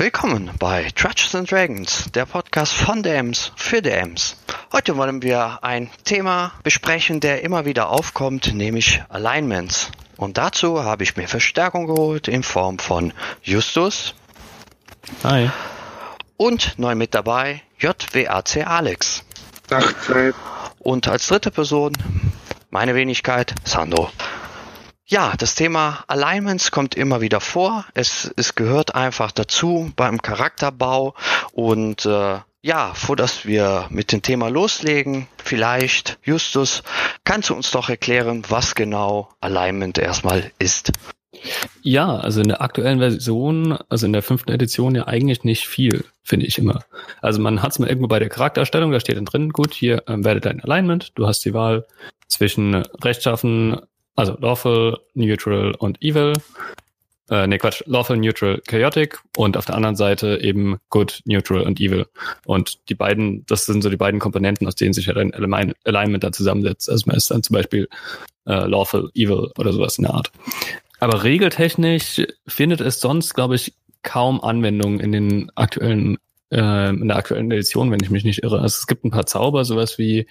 Willkommen bei Trudges and Dragons, der Podcast von DMs für DMs. Heute wollen wir ein Thema besprechen, der immer wieder aufkommt, nämlich Alignments. Und dazu habe ich mir Verstärkung geholt in Form von Justus. Hi. Und neu mit dabei JWAC Alex. Nachtzeit. Und als dritte Person meine Wenigkeit Sandro. Ja, das Thema Alignments kommt immer wieder vor. Es, es gehört einfach dazu beim Charakterbau. Und äh, ja, vor dass wir mit dem Thema loslegen, vielleicht, Justus, kannst du uns doch erklären, was genau Alignment erstmal ist? Ja, also in der aktuellen Version, also in der fünften Edition ja eigentlich nicht viel, finde ich immer. Also man hat es mal irgendwo bei der Charaktererstellung, da steht dann drin, gut, hier ähm, werde dein Alignment, du hast die Wahl zwischen Rechtschaffen, also Lawful, Neutral und Evil. Äh, nee, Quatsch, Lawful, Neutral, Chaotic und auf der anderen Seite eben Good, Neutral und Evil. Und die beiden, das sind so die beiden Komponenten, aus denen sich halt ein Alignment da zusammensetzt. Also man ist dann zum Beispiel äh, Lawful, Evil oder sowas in der Art. Aber regeltechnisch findet es sonst, glaube ich, kaum Anwendung in den aktuellen äh, in der aktuellen Edition, wenn ich mich nicht irre. Also es gibt ein paar Zauber, sowas wie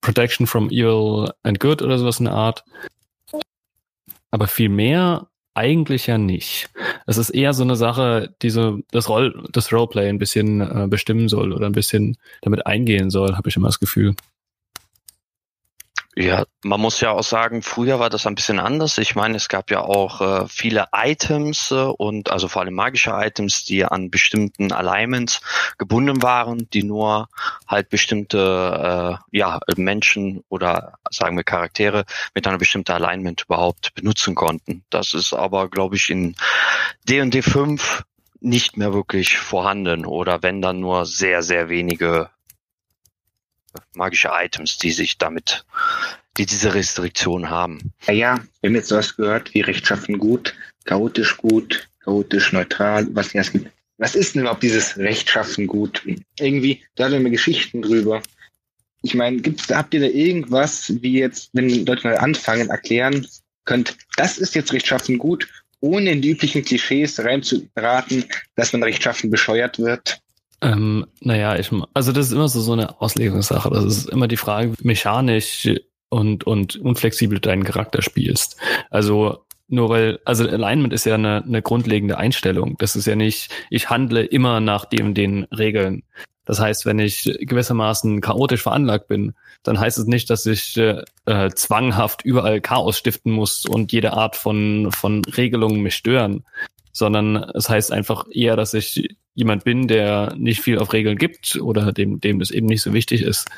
Protection from Evil and Good oder sowas in der Art. Aber viel mehr eigentlich ja nicht. Es ist eher so eine Sache, die so das, Roll, das Roleplay ein bisschen äh, bestimmen soll oder ein bisschen damit eingehen soll, habe ich immer das Gefühl. Ja, man muss ja auch sagen, früher war das ein bisschen anders. Ich meine, es gab ja auch äh, viele Items äh, und also vor allem magische Items, die an bestimmten Alignments gebunden waren, die nur halt bestimmte äh, ja, Menschen oder sagen wir Charaktere mit einer bestimmten Alignment überhaupt benutzen konnten. Das ist aber, glaube ich, in D&D 5 nicht mehr wirklich vorhanden oder wenn dann nur sehr, sehr wenige magische Items, die sich damit, die diese Restriktion haben. Ja, ja, wir haben jetzt sowas gehört wie rechtschaffen gut, chaotisch gut, chaotisch neutral, was ja. Was ist denn überhaupt dieses rechtschaffen gut? Irgendwie, da haben wir Geschichten drüber. Ich meine, gibt's habt ihr da irgendwas, wie jetzt, wenn Leute mal anfangen, erklären könnt, das ist jetzt rechtschaffen gut, ohne in die üblichen Klischees reinzuraten, dass man rechtschaffen bescheuert wird? Ähm, naja, ich, also das ist immer so, so eine Auslegungssache. Das ist immer die Frage, wie mechanisch und, und unflexibel deinen Charakter spielst. Also nur weil, also Alignment ist ja eine, eine grundlegende Einstellung. Das ist ja nicht, ich handle immer nach dem, den Regeln. Das heißt, wenn ich gewissermaßen chaotisch veranlagt bin, dann heißt es nicht, dass ich äh, zwanghaft überall Chaos stiften muss und jede Art von, von Regelungen mich stören, sondern es heißt einfach eher, dass ich jemand bin, der nicht viel auf Regeln gibt oder dem, dem das eben nicht so wichtig ist.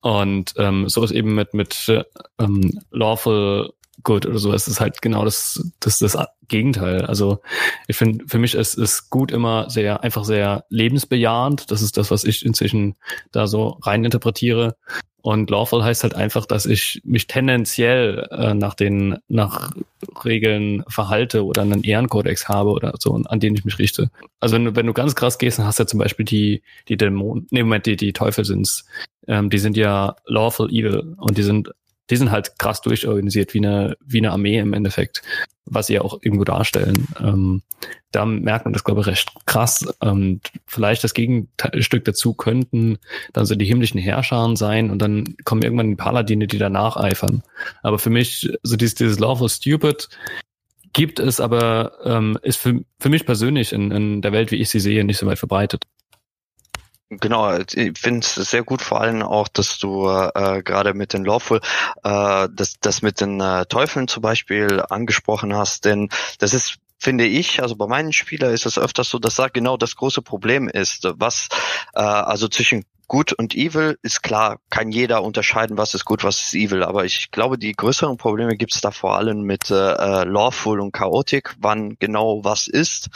Und ähm, so ist eben mit, mit ähm, Lawful Good oder so, es ist halt genau das, das, das Gegenteil. Also ich finde, für mich ist es gut immer sehr, einfach sehr lebensbejahend. Das ist das, was ich inzwischen da so rein interpretiere. Und lawful heißt halt einfach, dass ich mich tendenziell äh, nach den nach Regeln verhalte oder einen Ehrenkodex habe oder so, an den ich mich richte. Also wenn du, wenn du ganz krass gehst, dann hast du ja zum Beispiel die, die Dämonen, nee, Moment, die, die Teufel sind's. Ähm, die sind ja lawful evil und die sind die sind halt krass durchorganisiert, wie eine, wie eine Armee im Endeffekt, was sie ja auch irgendwo darstellen. Ähm, da merkt man das, glaube ich, recht krass. Und vielleicht das Gegenstück dazu könnten dann so die himmlischen Herrscher sein und dann kommen irgendwann die Paladine, die danach eifern. Aber für mich, so dieses, dieses Lawful Stupid, gibt es aber, ähm, ist für, für mich persönlich in, in der Welt, wie ich sie sehe, nicht so weit verbreitet. Genau, ich finde es sehr gut, vor allem auch, dass du äh, gerade mit den Lawful, äh, das, das mit den äh, Teufeln zum Beispiel angesprochen hast, denn das ist finde ich, also bei meinen Spielern ist es öfters so, dass da genau das große Problem ist, was äh, also zwischen Gut und Evil ist klar, kann jeder unterscheiden, was ist gut, was ist Evil. Aber ich glaube, die größeren Probleme gibt es da vor allem mit äh, Lawful und Chaotic, wann genau was ist.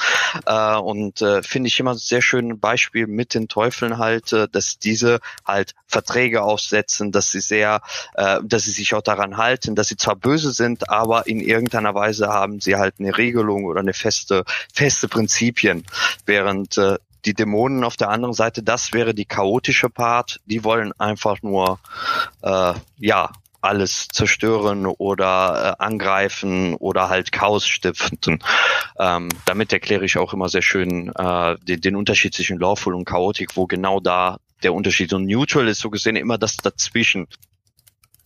Äh, und äh, finde ich immer ein sehr schönes Beispiel mit den Teufeln halt, äh, dass diese halt Verträge aufsetzen, dass sie sehr, äh, dass sie sich auch daran halten, dass sie zwar böse sind, aber in irgendeiner Weise haben sie halt eine Regelung oder eine feste, feste Prinzipien. Während äh, die Dämonen auf der anderen Seite, das wäre die chaotische Part. Die wollen einfach nur, äh, ja, alles zerstören oder äh, angreifen oder halt Chaos stiften. Ähm, damit erkläre ich auch immer sehr schön äh, den, den Unterschied zwischen Lawful und Chaotic, wo genau da der Unterschied und Neutral ist so gesehen immer das dazwischen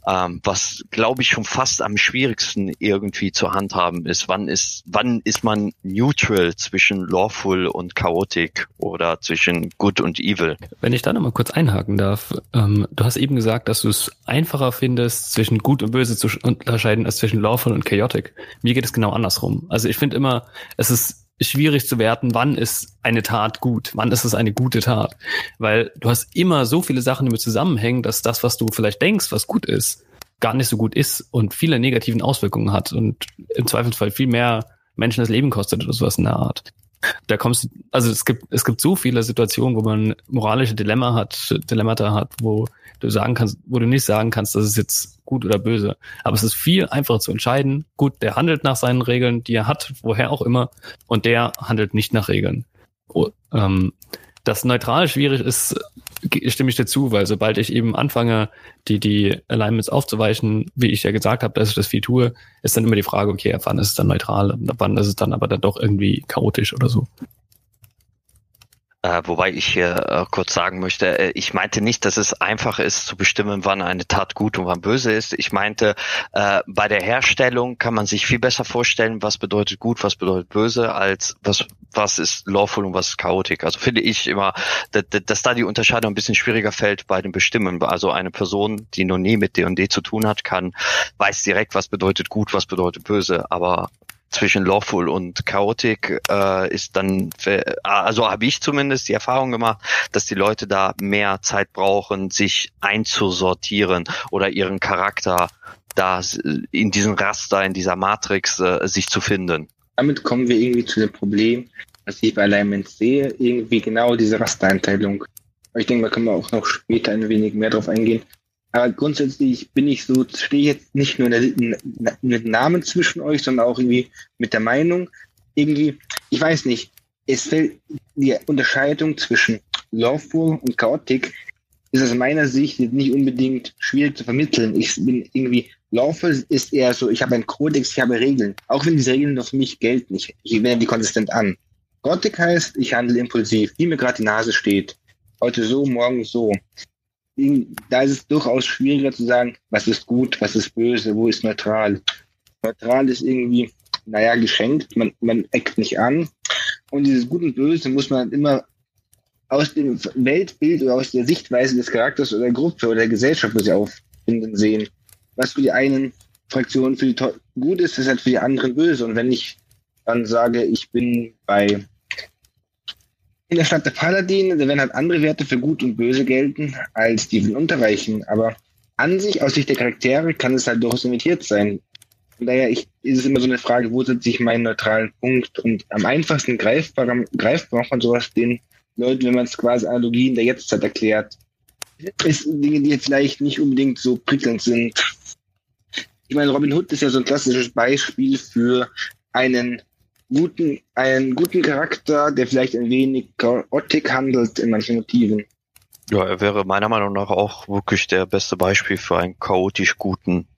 ähm, was glaube ich schon fast am schwierigsten irgendwie zu handhaben ist. Wann ist, wann ist man neutral zwischen lawful und chaotic oder zwischen good und evil? Wenn ich da nochmal kurz einhaken darf, ähm, du hast eben gesagt, dass du es einfacher findest, zwischen gut und böse zu unterscheiden als zwischen lawful und chaotic. Mir geht es genau andersrum. Also ich finde immer, es ist schwierig zu werten, wann ist eine Tat gut, wann ist es eine gute Tat. Weil du hast immer so viele Sachen, die mit zusammenhängen, dass das, was du vielleicht denkst, was gut ist, gar nicht so gut ist und viele negativen Auswirkungen hat und im Zweifelsfall viel mehr Menschen das Leben kostet oder sowas in der Art. Da kommst du, also es gibt, es gibt so viele Situationen, wo man moralische Dilemma hat, Dilemmata hat, wo du sagen kannst, wo du nicht sagen kannst, das ist jetzt gut oder böse. Aber es ist viel einfacher zu entscheiden. Gut, der handelt nach seinen Regeln, die er hat, woher auch immer, und der handelt nicht nach Regeln. Oh, ähm, das neutral schwierig ist, stimme ich dir zu, weil sobald ich eben anfange, die, die Alignments aufzuweichen, wie ich ja gesagt habe, dass ich das viel tue, ist dann immer die Frage, okay, wann ist es dann neutral, wann ist es dann aber dann doch irgendwie chaotisch oder so. Äh, wobei ich hier äh, kurz sagen möchte, äh, ich meinte nicht, dass es einfach ist zu bestimmen, wann eine Tat gut und wann böse ist. Ich meinte, äh, bei der Herstellung kann man sich viel besser vorstellen, was bedeutet gut, was bedeutet böse, als was, was ist lawful und was ist chaotik. Also finde ich immer, dass, dass da die Unterscheidung ein bisschen schwieriger fällt bei dem Bestimmen. Also eine Person, die noch nie mit D&D zu tun hat, kann, weiß direkt, was bedeutet gut, was bedeutet böse. Aber zwischen Lawful und Chaotic äh, ist dann, also habe ich zumindest die Erfahrung gemacht, dass die Leute da mehr Zeit brauchen, sich einzusortieren oder ihren Charakter da in diesem Raster, in dieser Matrix äh, sich zu finden. Damit kommen wir irgendwie zu dem Problem, was ich bei Alignment sehe, irgendwie genau diese Rastereinteilung. Ich denke, da können wir auch noch später ein wenig mehr drauf eingehen. Aber grundsätzlich bin ich so, stehe jetzt nicht nur mit Namen zwischen euch, sondern auch irgendwie mit der Meinung. Irgendwie, ich weiß nicht, es fällt die Unterscheidung zwischen Lawful und Chaotic ist aus meiner Sicht nicht unbedingt schwierig zu vermitteln. Ich bin irgendwie, Lawful ist eher so, ich habe einen Kodex, ich habe Regeln. Auch wenn diese Regeln nur für mich gelten, ich, ich wende die konsistent an. Chaotic heißt, ich handle impulsiv, wie mir gerade die Nase steht. Heute so, morgen so da ist es durchaus schwieriger zu sagen, was ist gut, was ist böse, wo ist neutral. Neutral ist irgendwie, naja, geschenkt, man, man eckt nicht an. Und dieses Gut und Böse muss man immer aus dem Weltbild oder aus der Sichtweise des Charakters oder der Gruppe oder der Gesellschaft, wo sie auffinden, sehen. Was für die einen Fraktionen für die gut ist, ist halt für die anderen böse. Und wenn ich dann sage, ich bin bei in der Stadt der Paladin, da werden halt andere Werte für gut und böse gelten als die von Unterreichen. Aber an sich, aus Sicht der Charaktere, kann es halt durchaus limitiert sein. Von daher ich, ist es immer so eine Frage, wo setze ich meinen neutralen Punkt? Und am einfachsten greifbar, greifbar macht man sowas den Leuten, wenn man es quasi Analogien der Jetztzeit erklärt. Ist Dinge, die vielleicht nicht unbedingt so prickelnd sind. Ich meine, Robin Hood ist ja so ein klassisches Beispiel für einen guten, einen guten Charakter, der vielleicht ein wenig chaotisch handelt in manchen Motiven. Ja, er wäre meiner Meinung nach auch wirklich der beste Beispiel für einen chaotisch guten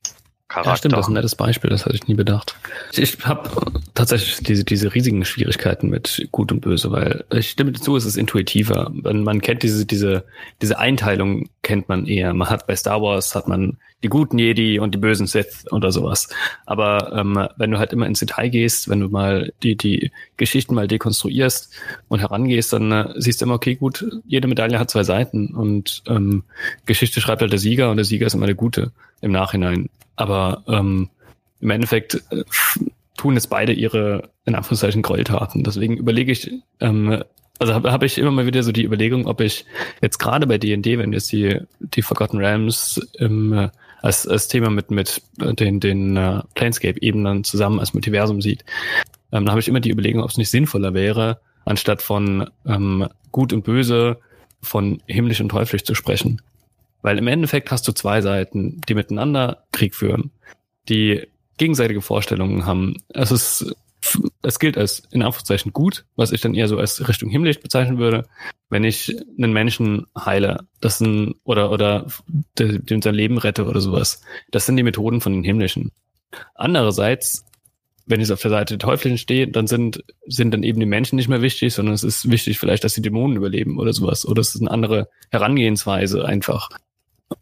Charakter. Ja, stimmt, das ist ein nettes Beispiel, das hatte ich nie bedacht. Ich habe tatsächlich diese, diese riesigen Schwierigkeiten mit Gut und Böse, weil ich stimme dazu, es ist intuitiver. Man, kennt diese, diese, diese Einteilung kennt man eher. Man hat bei Star Wars hat man die guten Jedi und die bösen Sith oder sowas. Aber ähm, wenn du halt immer ins Detail gehst, wenn du mal die, die Geschichten mal dekonstruierst und herangehst, dann äh, siehst du immer, okay, gut, jede Medaille hat zwei Seiten und ähm, Geschichte schreibt halt der Sieger und der Sieger ist immer der Gute im Nachhinein. Aber ähm, im Endeffekt äh, tun jetzt beide ihre, in Anführungszeichen, Gräueltaten. Deswegen überlege ich, ähm, also habe hab ich immer mal wieder so die Überlegung, ob ich jetzt gerade bei D&D, wenn jetzt die, die Forgotten Realms im, äh, als, als Thema mit, mit den, den uh, Planescape-Ebenen zusammen als Multiversum sieht, ähm, da habe ich immer die Überlegung, ob es nicht sinnvoller wäre, anstatt von ähm, Gut und Böse, von himmlisch und teuflisch zu sprechen. Weil im Endeffekt hast du zwei Seiten, die miteinander Krieg führen, die gegenseitige Vorstellungen haben. Es ist es gilt als in Anführungszeichen gut, was ich dann eher so als Richtung himmlisch bezeichnen würde, wenn ich einen Menschen heile, das sind, oder, oder dem sein Leben rette oder sowas. Das sind die Methoden von den himmlischen. Andererseits, wenn ich auf der Seite der Teuflischen stehe, dann sind, sind dann eben die Menschen nicht mehr wichtig, sondern es ist wichtig vielleicht, dass die Dämonen überleben oder sowas. Oder es ist eine andere Herangehensweise einfach.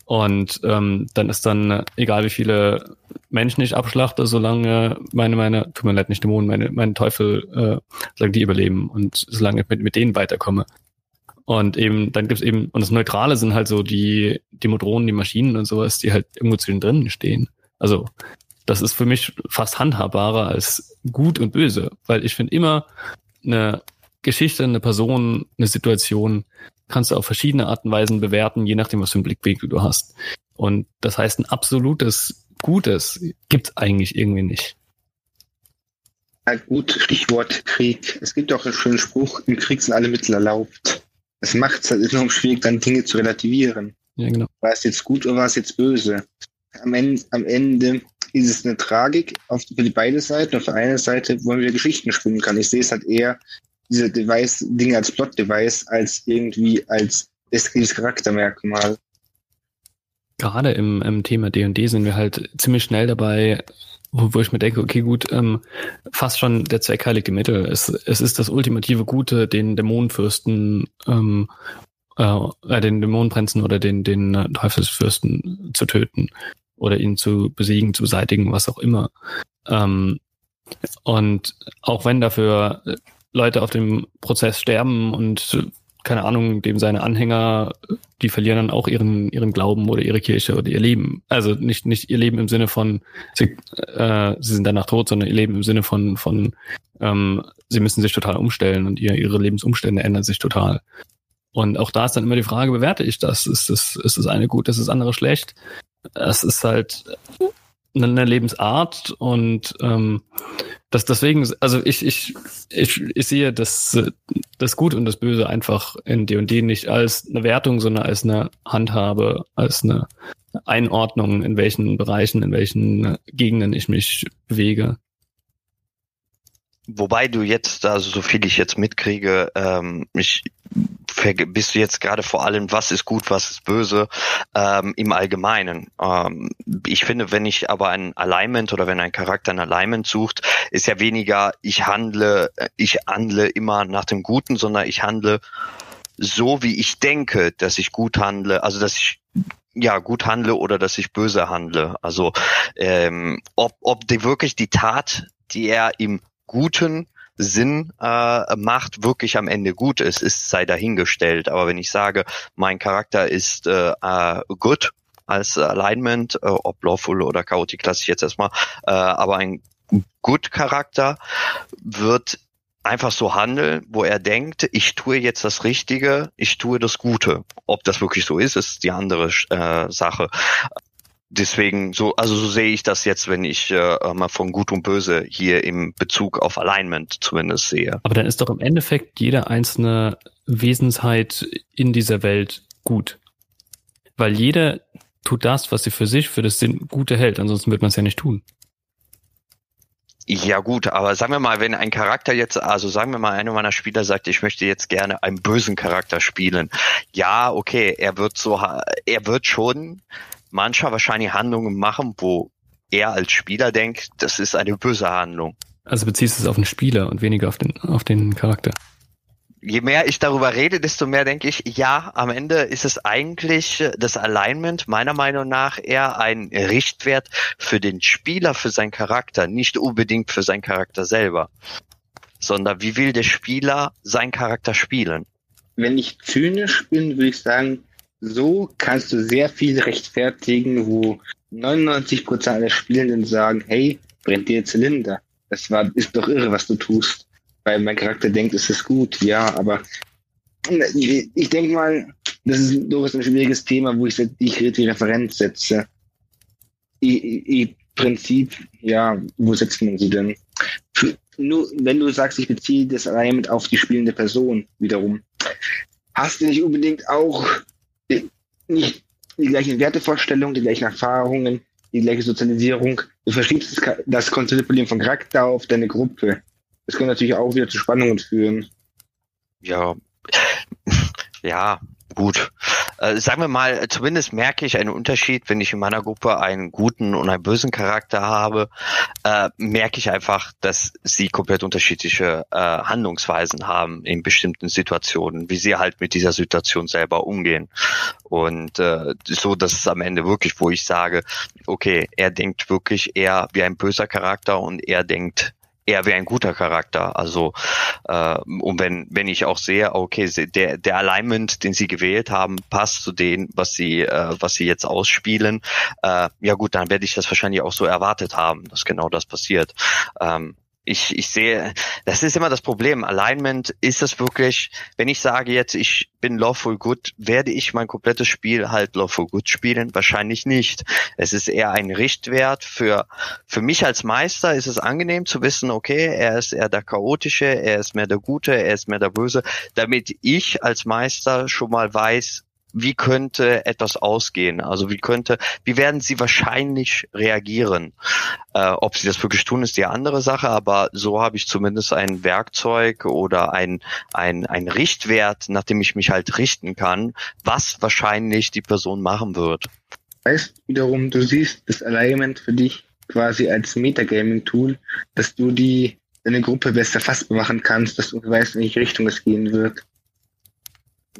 Und ähm, dann ist dann, egal wie viele Menschen ich abschlachte, solange meine, meine, tut mir leid, nicht Dämonen, meine, meine Teufel, äh, solange die überleben und solange ich mit, mit denen weiterkomme. Und eben, dann gibt's eben, und das Neutrale sind halt so die, die Modronen, die Maschinen und sowas, die halt irgendwo den drinnen stehen. Also, das ist für mich fast handhabbarer als gut und böse, weil ich finde immer eine Geschichte, eine Person, eine Situation kannst du auf verschiedene Arten und Weisen bewerten, je nachdem, was für einen Blickwinkel du hast. Und das heißt, ein absolutes Gutes gibt's eigentlich irgendwie nicht. Ja, gut, Stichwort Krieg. Es gibt auch einen schönen Spruch, im Krieg sind alle Mittel erlaubt. Es macht es halt enorm schwierig, dann Dinge zu relativieren. Ja, genau. War es jetzt gut oder war es jetzt böse? Am Ende, am Ende ist es eine Tragik auf, für die beide Seiten. Auf der einen Seite, wo man wieder Geschichten spinnen kann. Ich sehe es halt eher diese Device, Dinge als Plot-Device, als irgendwie als deskriptives Charaktermerkmal. Gerade im, im Thema D&D sind wir halt ziemlich schnell dabei, wo, wo ich mir denke, okay, gut, ähm, fast schon der Zweck heilige Mittel. Es, es ist das ultimative Gute, den Dämonenfürsten, ähm, äh, den Dämonenprinzen oder den, den Teufelsfürsten zu töten oder ihn zu besiegen, zu beseitigen, was auch immer. Ähm, und auch wenn dafür Leute auf dem Prozess sterben und keine Ahnung, dem seine Anhänger, die verlieren dann auch ihren, ihren Glauben oder ihre Kirche oder ihr Leben. Also nicht, nicht ihr Leben im Sinne von, sie, äh, sie sind danach tot, sondern ihr Leben im Sinne von, von ähm, sie müssen sich total umstellen und ihr, ihre Lebensumstände ändern sich total. Und auch da ist dann immer die Frage, bewerte ich das? Ist das, ist das eine gut, ist das andere schlecht? Es ist halt eine Lebensart und ähm, das deswegen, also ich, ich, ich, ich sehe das, das Gut und das Böse einfach in D&D nicht als eine Wertung, sondern als eine Handhabe, als eine Einordnung, in welchen Bereichen, in welchen Gegenden ich mich bewege. Wobei du jetzt, also so viel ich jetzt mitkriege, ähm, ich bist du jetzt gerade vor allem, was ist gut, was ist böse, ähm, im Allgemeinen. Ähm, ich finde, wenn ich aber ein Alignment oder wenn ein Charakter ein Alignment sucht, ist ja weniger, ich handle, ich handle immer nach dem Guten, sondern ich handle so, wie ich denke, dass ich gut handle, also dass ich ja gut handle oder dass ich böse handle. Also ähm, ob, ob die wirklich die Tat, die er im Guten Sinn äh, macht, wirklich am Ende gut ist, ist sei dahingestellt. Aber wenn ich sage, mein Charakter ist äh, äh, good als Alignment, äh, ob Lawful oder Chaotic lasse ich jetzt erstmal, äh, aber ein good Charakter wird einfach so handeln, wo er denkt, ich tue jetzt das Richtige, ich tue das Gute. Ob das wirklich so ist, ist die andere äh, Sache deswegen so, also so sehe ich das jetzt, wenn ich äh, mal von Gut und Böse hier im Bezug auf Alignment zumindest sehe. Aber dann ist doch im Endeffekt jede einzelne Wesensheit in dieser Welt gut. Weil jeder tut das, was sie für sich für das Sinn Gute hält, ansonsten wird man es ja nicht tun. Ja gut, aber sagen wir mal, wenn ein Charakter jetzt, also sagen wir mal, einer meiner Spieler sagt, ich möchte jetzt gerne einen bösen Charakter spielen. Ja, okay, er wird so, er wird schon mancher wahrscheinlich Handlungen machen, wo er als Spieler denkt, das ist eine böse Handlung. Also beziehst du es auf den Spieler und weniger auf den, auf den Charakter. Je mehr ich darüber rede, desto mehr denke ich, ja, am Ende ist es eigentlich das Alignment meiner Meinung nach eher ein Richtwert für den Spieler, für seinen Charakter, nicht unbedingt für seinen Charakter selber, sondern wie will der Spieler seinen Charakter spielen? Wenn ich zynisch bin, würde ich sagen, so kannst du sehr viel rechtfertigen, wo 99% aller Spielenden sagen, hey, brennt dir Zylinder. Das war, ist doch irre, was du tust. Weil mein Charakter denkt, es ist gut, ja, aber ich denke mal, das ist durchaus ein schwieriges Thema, wo ich die, die Referenz setze. Im Prinzip, ja, wo setzt man sie denn? Für, nur wenn du sagst, ich beziehe das Alignment auf die spielende Person wiederum, hast du nicht unbedingt auch nicht die gleichen Wertevorstellungen, die gleichen Erfahrungen, die gleiche Sozialisierung. Du verschiebst das Kontrollproblem von Charakter auf deine Gruppe. Das kann natürlich auch wieder zu Spannungen führen. Ja, ja, gut. Äh, sagen wir mal, zumindest merke ich einen Unterschied, wenn ich in meiner Gruppe einen guten und einen bösen Charakter habe, äh, merke ich einfach, dass sie komplett unterschiedliche äh, Handlungsweisen haben in bestimmten Situationen, wie sie halt mit dieser Situation selber umgehen. Und äh, so, dass es am Ende wirklich, wo ich sage, okay, er denkt wirklich eher wie ein böser Charakter und er denkt eher wie ein guter Charakter. Also äh, und wenn wenn ich auch sehe, okay, der der Alignment, den sie gewählt haben, passt zu dem, was sie äh, was sie jetzt ausspielen, äh, ja gut, dann werde ich das wahrscheinlich auch so erwartet haben, dass genau das passiert. Ähm, ich, ich sehe, das ist immer das Problem. Alignment ist es wirklich, wenn ich sage jetzt, ich bin Lawful Good, werde ich mein komplettes Spiel halt Lawful Good spielen? Wahrscheinlich nicht. Es ist eher ein Richtwert für, für mich als Meister ist es angenehm zu wissen, okay, er ist eher der Chaotische, er ist mehr der Gute, er ist mehr der Böse, damit ich als Meister schon mal weiß, wie könnte etwas ausgehen? Also wie könnte, wie werden sie wahrscheinlich reagieren? Äh, ob sie das wirklich tun, ist die andere Sache, aber so habe ich zumindest ein Werkzeug oder ein, ein, ein Richtwert, nach dem ich mich halt richten kann, was wahrscheinlich die Person machen wird. Heißt wiederum, du siehst das Alignment für dich quasi als Metagaming-Tool, dass du die deine Gruppe besser fassbar machen kannst, dass du weißt, in welche Richtung es gehen wird.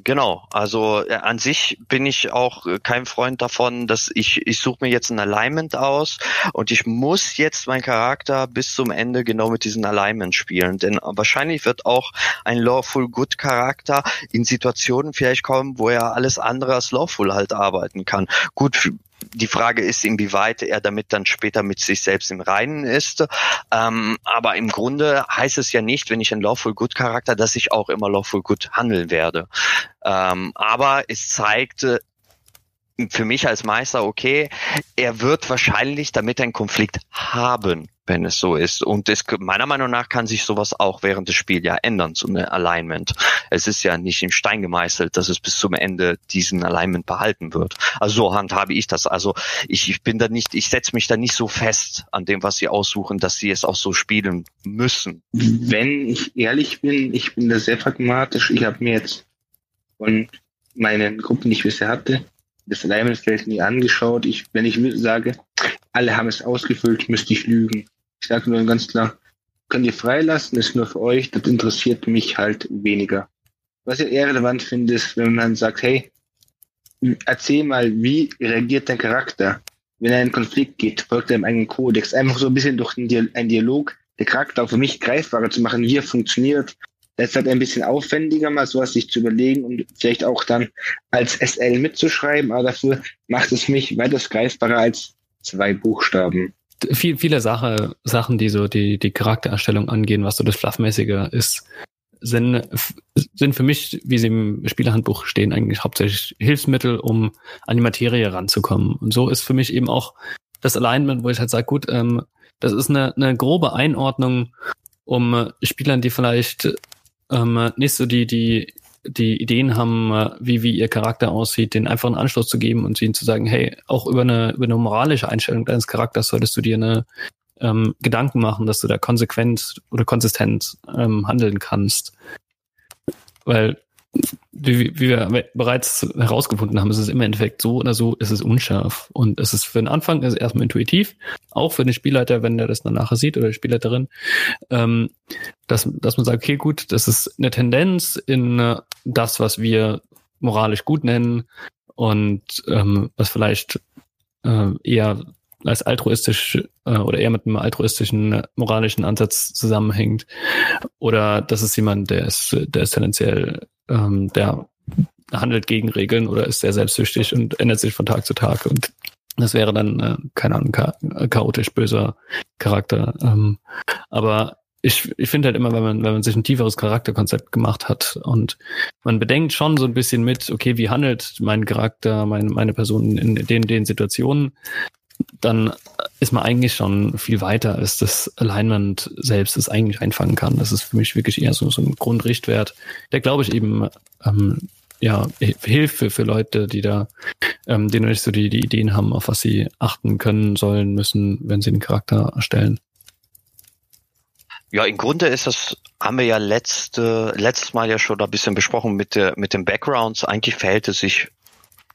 Genau, also äh, an sich bin ich auch äh, kein Freund davon, dass ich, ich suche mir jetzt ein Alignment aus und ich muss jetzt meinen Charakter bis zum Ende genau mit diesem Alignment spielen. Denn wahrscheinlich wird auch ein Lawful Good Charakter in Situationen vielleicht kommen, wo er alles andere als Lawful halt arbeiten kann. Gut, die Frage ist, inwieweit er damit dann später mit sich selbst im Reinen ist. Ähm, aber im Grunde heißt es ja nicht, wenn ich ein Lawful Good Charakter, dass ich auch immer Lawful Good handeln werde. Ähm, aber es zeigt für mich als Meister, okay, er wird wahrscheinlich damit einen Konflikt haben, wenn es so ist. Und es, meiner Meinung nach kann sich sowas auch während des Spiels ja ändern, so eine Alignment. Es ist ja nicht im Stein gemeißelt, dass es bis zum Ende diesen Alignment behalten wird. Also so handhabe ich das. Also ich, ich bin da nicht, ich setze mich da nicht so fest an dem, was sie aussuchen, dass sie es auch so spielen müssen. Wenn ich ehrlich bin, ich bin da sehr pragmatisch. Ich habe mir jetzt von meinen Gruppen, die ich bisher hatte, das Alignment vielleicht nie angeschaut. Ich, wenn ich sage, alle haben es ausgefüllt, müsste ich lügen. Ich sage nur ganz klar, könnt ihr freilassen, ist nur für euch, das interessiert mich halt weniger. Was ich eher relevant finde, ist, wenn man sagt, hey, erzähl mal, wie reagiert dein Charakter, wenn er in einen Konflikt geht, folgt er im eigenen Kodex, einfach so ein bisschen durch einen Dialog, der Charakter auch für mich greifbarer zu machen, wie er funktioniert, das ist halt ein bisschen aufwendiger, mal sowas sich zu überlegen und vielleicht auch dann als SL mitzuschreiben, aber dafür macht es mich weitaus greifbarer als zwei Buchstaben. Viel, viele Sache, Sachen, die so die, die Charaktererstellung angehen, was so das Fluffmäßige ist, sind, sind für mich, wie sie im Spielerhandbuch stehen, eigentlich hauptsächlich Hilfsmittel, um an die Materie ranzukommen. Und so ist für mich eben auch das Alignment, wo ich halt sage, gut, ähm, das ist eine, eine grobe Einordnung, um Spielern, die vielleicht ähm, nicht so die, die, die Ideen haben, äh, wie, wie ihr Charakter aussieht, den einfach einen Anschluss zu geben und ihnen zu sagen, hey, auch über eine, über eine moralische Einstellung deines Charakters solltest du dir eine ähm, Gedanken machen, dass du da konsequent oder konsistent ähm, handeln kannst. Weil wie, wie wir bereits herausgefunden haben, ist es im Endeffekt so oder so, ist es unscharf. Und es ist für den Anfang ist erstmal intuitiv, auch für den Spielleiter, wenn der das dann nachher sieht oder die Spielleiterin, ähm, dass, dass man sagt, okay, gut, das ist eine Tendenz in äh, das, was wir moralisch gut nennen und ähm, was vielleicht äh, eher als altruistisch äh, oder eher mit einem altruistischen moralischen Ansatz zusammenhängt. Oder das ist jemand, der ist, der ist tendenziell, ähm, der handelt gegen Regeln oder ist sehr selbstsüchtig und ändert sich von Tag zu Tag. Und das wäre dann, äh, keine Ahnung, cha chaotisch böser Charakter. Ähm, aber ich, ich finde halt immer, wenn man, wenn man sich ein tieferes Charakterkonzept gemacht hat und man bedenkt schon so ein bisschen mit, okay, wie handelt mein Charakter, mein, meine Person in den, den Situationen, dann ist man eigentlich schon viel weiter, als das Alignment selbst es eigentlich einfangen kann. Das ist für mich wirklich eher so, so ein Grundrichtwert, der glaube ich eben ähm, ja hilft für, Leute, die da, ähm, die noch nicht so die, die Ideen haben, auf was sie achten können, sollen, müssen, wenn sie einen Charakter erstellen. Ja, im Grunde ist das, haben wir ja letzte, letztes Mal ja schon ein bisschen besprochen mit der, mit den Backgrounds. Eigentlich verhält es sich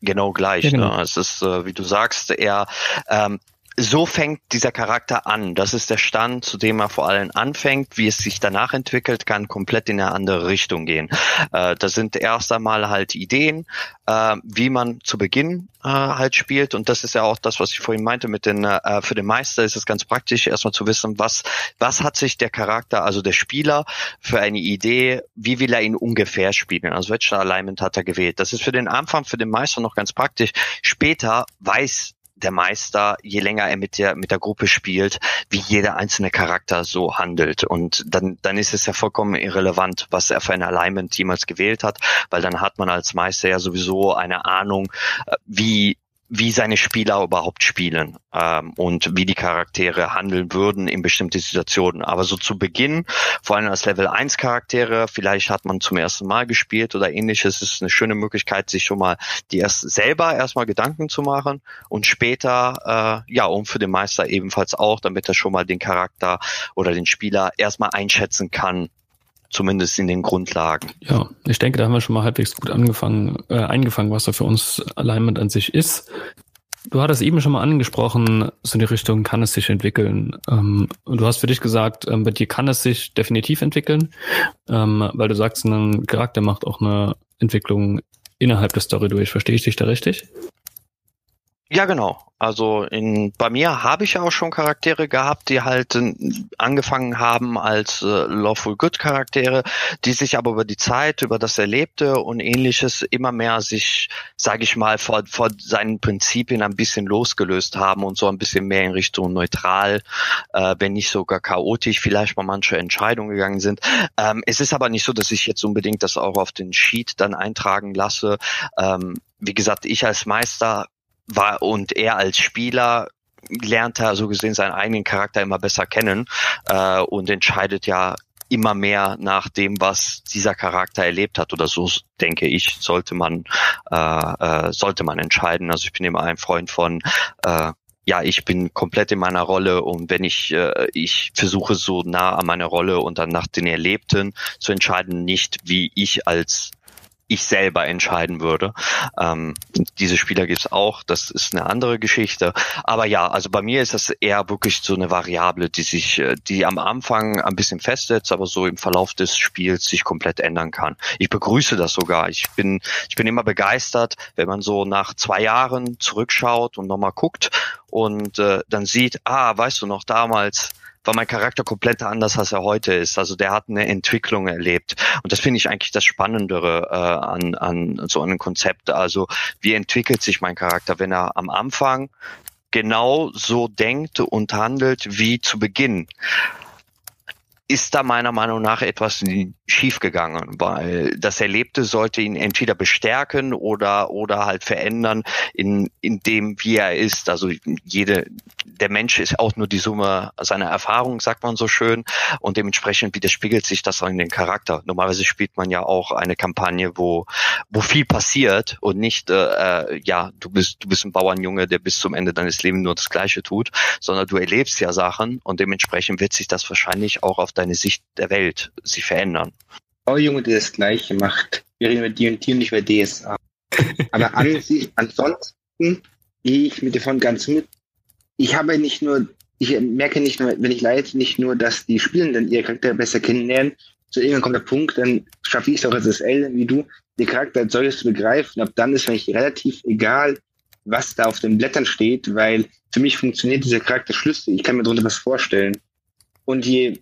genau gleich. Ja, genau. Ne? Es ist, äh, wie du sagst, eher ähm, so fängt dieser Charakter an. Das ist der Stand, zu dem er vor allem anfängt. Wie es sich danach entwickelt, kann komplett in eine andere Richtung gehen. Äh, das sind erst einmal halt Ideen, äh, wie man zu Beginn äh, halt spielt. Und das ist ja auch das, was ich vorhin meinte mit den, äh, für den Meister ist es ganz praktisch, erstmal zu wissen, was, was hat sich der Charakter, also der Spieler, für eine Idee, wie will er ihn ungefähr spielen? Also welcher Alignment hat er gewählt? Das ist für den Anfang, für den Meister noch ganz praktisch. Später weiß der Meister, je länger er mit der, mit der Gruppe spielt, wie jeder einzelne Charakter so handelt. Und dann, dann ist es ja vollkommen irrelevant, was er für ein Alignment jemals gewählt hat, weil dann hat man als Meister ja sowieso eine Ahnung, äh, wie wie seine Spieler überhaupt spielen ähm, und wie die Charaktere handeln würden in bestimmte Situationen. Aber so zu Beginn, vor allem als Level 1 Charaktere, vielleicht hat man zum ersten Mal gespielt oder ähnliches, ist eine schöne Möglichkeit, sich schon mal die erst selber erstmal Gedanken zu machen und später, äh, ja, um für den Meister ebenfalls auch, damit er schon mal den Charakter oder den Spieler erstmal einschätzen kann, zumindest in den Grundlagen. Ja, ich denke, da haben wir schon mal halbwegs gut angefangen, äh, eingefangen, was da für uns Alignment an sich ist. Du hattest eben schon mal angesprochen, so in die Richtung kann es sich entwickeln. Ähm, du hast für dich gesagt, ähm, bei dir kann es sich definitiv entwickeln, ähm, weil du sagst, ein Charakter macht auch eine Entwicklung innerhalb der Story durch. Verstehe ich dich da richtig? Ja, genau. Also in, bei mir habe ich ja auch schon Charaktere gehabt, die halt äh, angefangen haben als äh, Lawful Good Charaktere, die sich aber über die Zeit, über das Erlebte und ähnliches immer mehr sich, sage ich mal, vor, vor seinen Prinzipien ein bisschen losgelöst haben und so ein bisschen mehr in Richtung neutral, äh, wenn nicht sogar chaotisch vielleicht mal manche Entscheidungen gegangen sind. Ähm, es ist aber nicht so, dass ich jetzt unbedingt das auch auf den Sheet dann eintragen lasse. Ähm, wie gesagt, ich als Meister war und er als Spieler lernt er so gesehen seinen eigenen Charakter immer besser kennen äh, und entscheidet ja immer mehr nach dem, was dieser Charakter erlebt hat oder so denke ich sollte man äh, äh, sollte man entscheiden. Also ich bin immer ein Freund von äh, ja, ich bin komplett in meiner Rolle und wenn ich, äh, ich versuche so nah an meiner Rolle und dann nach den Erlebten zu entscheiden, nicht wie ich als ich selber entscheiden würde. Ähm, diese Spieler gibt's auch, das ist eine andere Geschichte. Aber ja, also bei mir ist das eher wirklich so eine Variable, die sich, äh, die am Anfang ein bisschen festsetzt, aber so im Verlauf des Spiels sich komplett ändern kann. Ich begrüße das sogar. Ich bin, ich bin immer begeistert, wenn man so nach zwei Jahren zurückschaut und nochmal guckt und äh, dann sieht, ah, weißt du noch, damals war mein Charakter komplett anders, als er heute ist. Also der hat eine Entwicklung erlebt. Und das finde ich eigentlich das Spannendere äh, an, an so einem Konzept. Also wie entwickelt sich mein Charakter, wenn er am Anfang genau so denkt und handelt wie zu Beginn? ist da meiner Meinung nach etwas schiefgegangen, weil das Erlebte sollte ihn entweder bestärken oder oder halt verändern in in dem wie er ist. Also jede der Mensch ist auch nur die Summe seiner Erfahrungen, sagt man so schön, und dementsprechend widerspiegelt sich das in den Charakter. Normalerweise spielt man ja auch eine Kampagne, wo wo viel passiert und nicht äh, äh ja du bist du bist ein Bauernjunge, der bis zum Ende deines Lebens nur das Gleiche tut, sondern du erlebst ja Sachen und dementsprechend wird sich das wahrscheinlich auch auf deine Sicht der Welt sich verändern. Oh Junge, der das Gleiche macht. Wir reden über D&D und nicht über DSA. Aber an ansonsten gehe ich mit davon ganz mit. Ich habe nicht nur, ich merke nicht nur, wenn ich leite, nicht nur, dass die Spielenden ihre Charakter besser kennenlernen, so irgendwann kommt der Punkt, dann schaffe ich es auch als SL, wie du, den Charakter als solches zu begreifen. Ab dann ist eigentlich relativ egal, was da auf den Blättern steht, weil für mich funktioniert dieser Charakter schlüssig. Ich kann mir darunter was vorstellen. Und je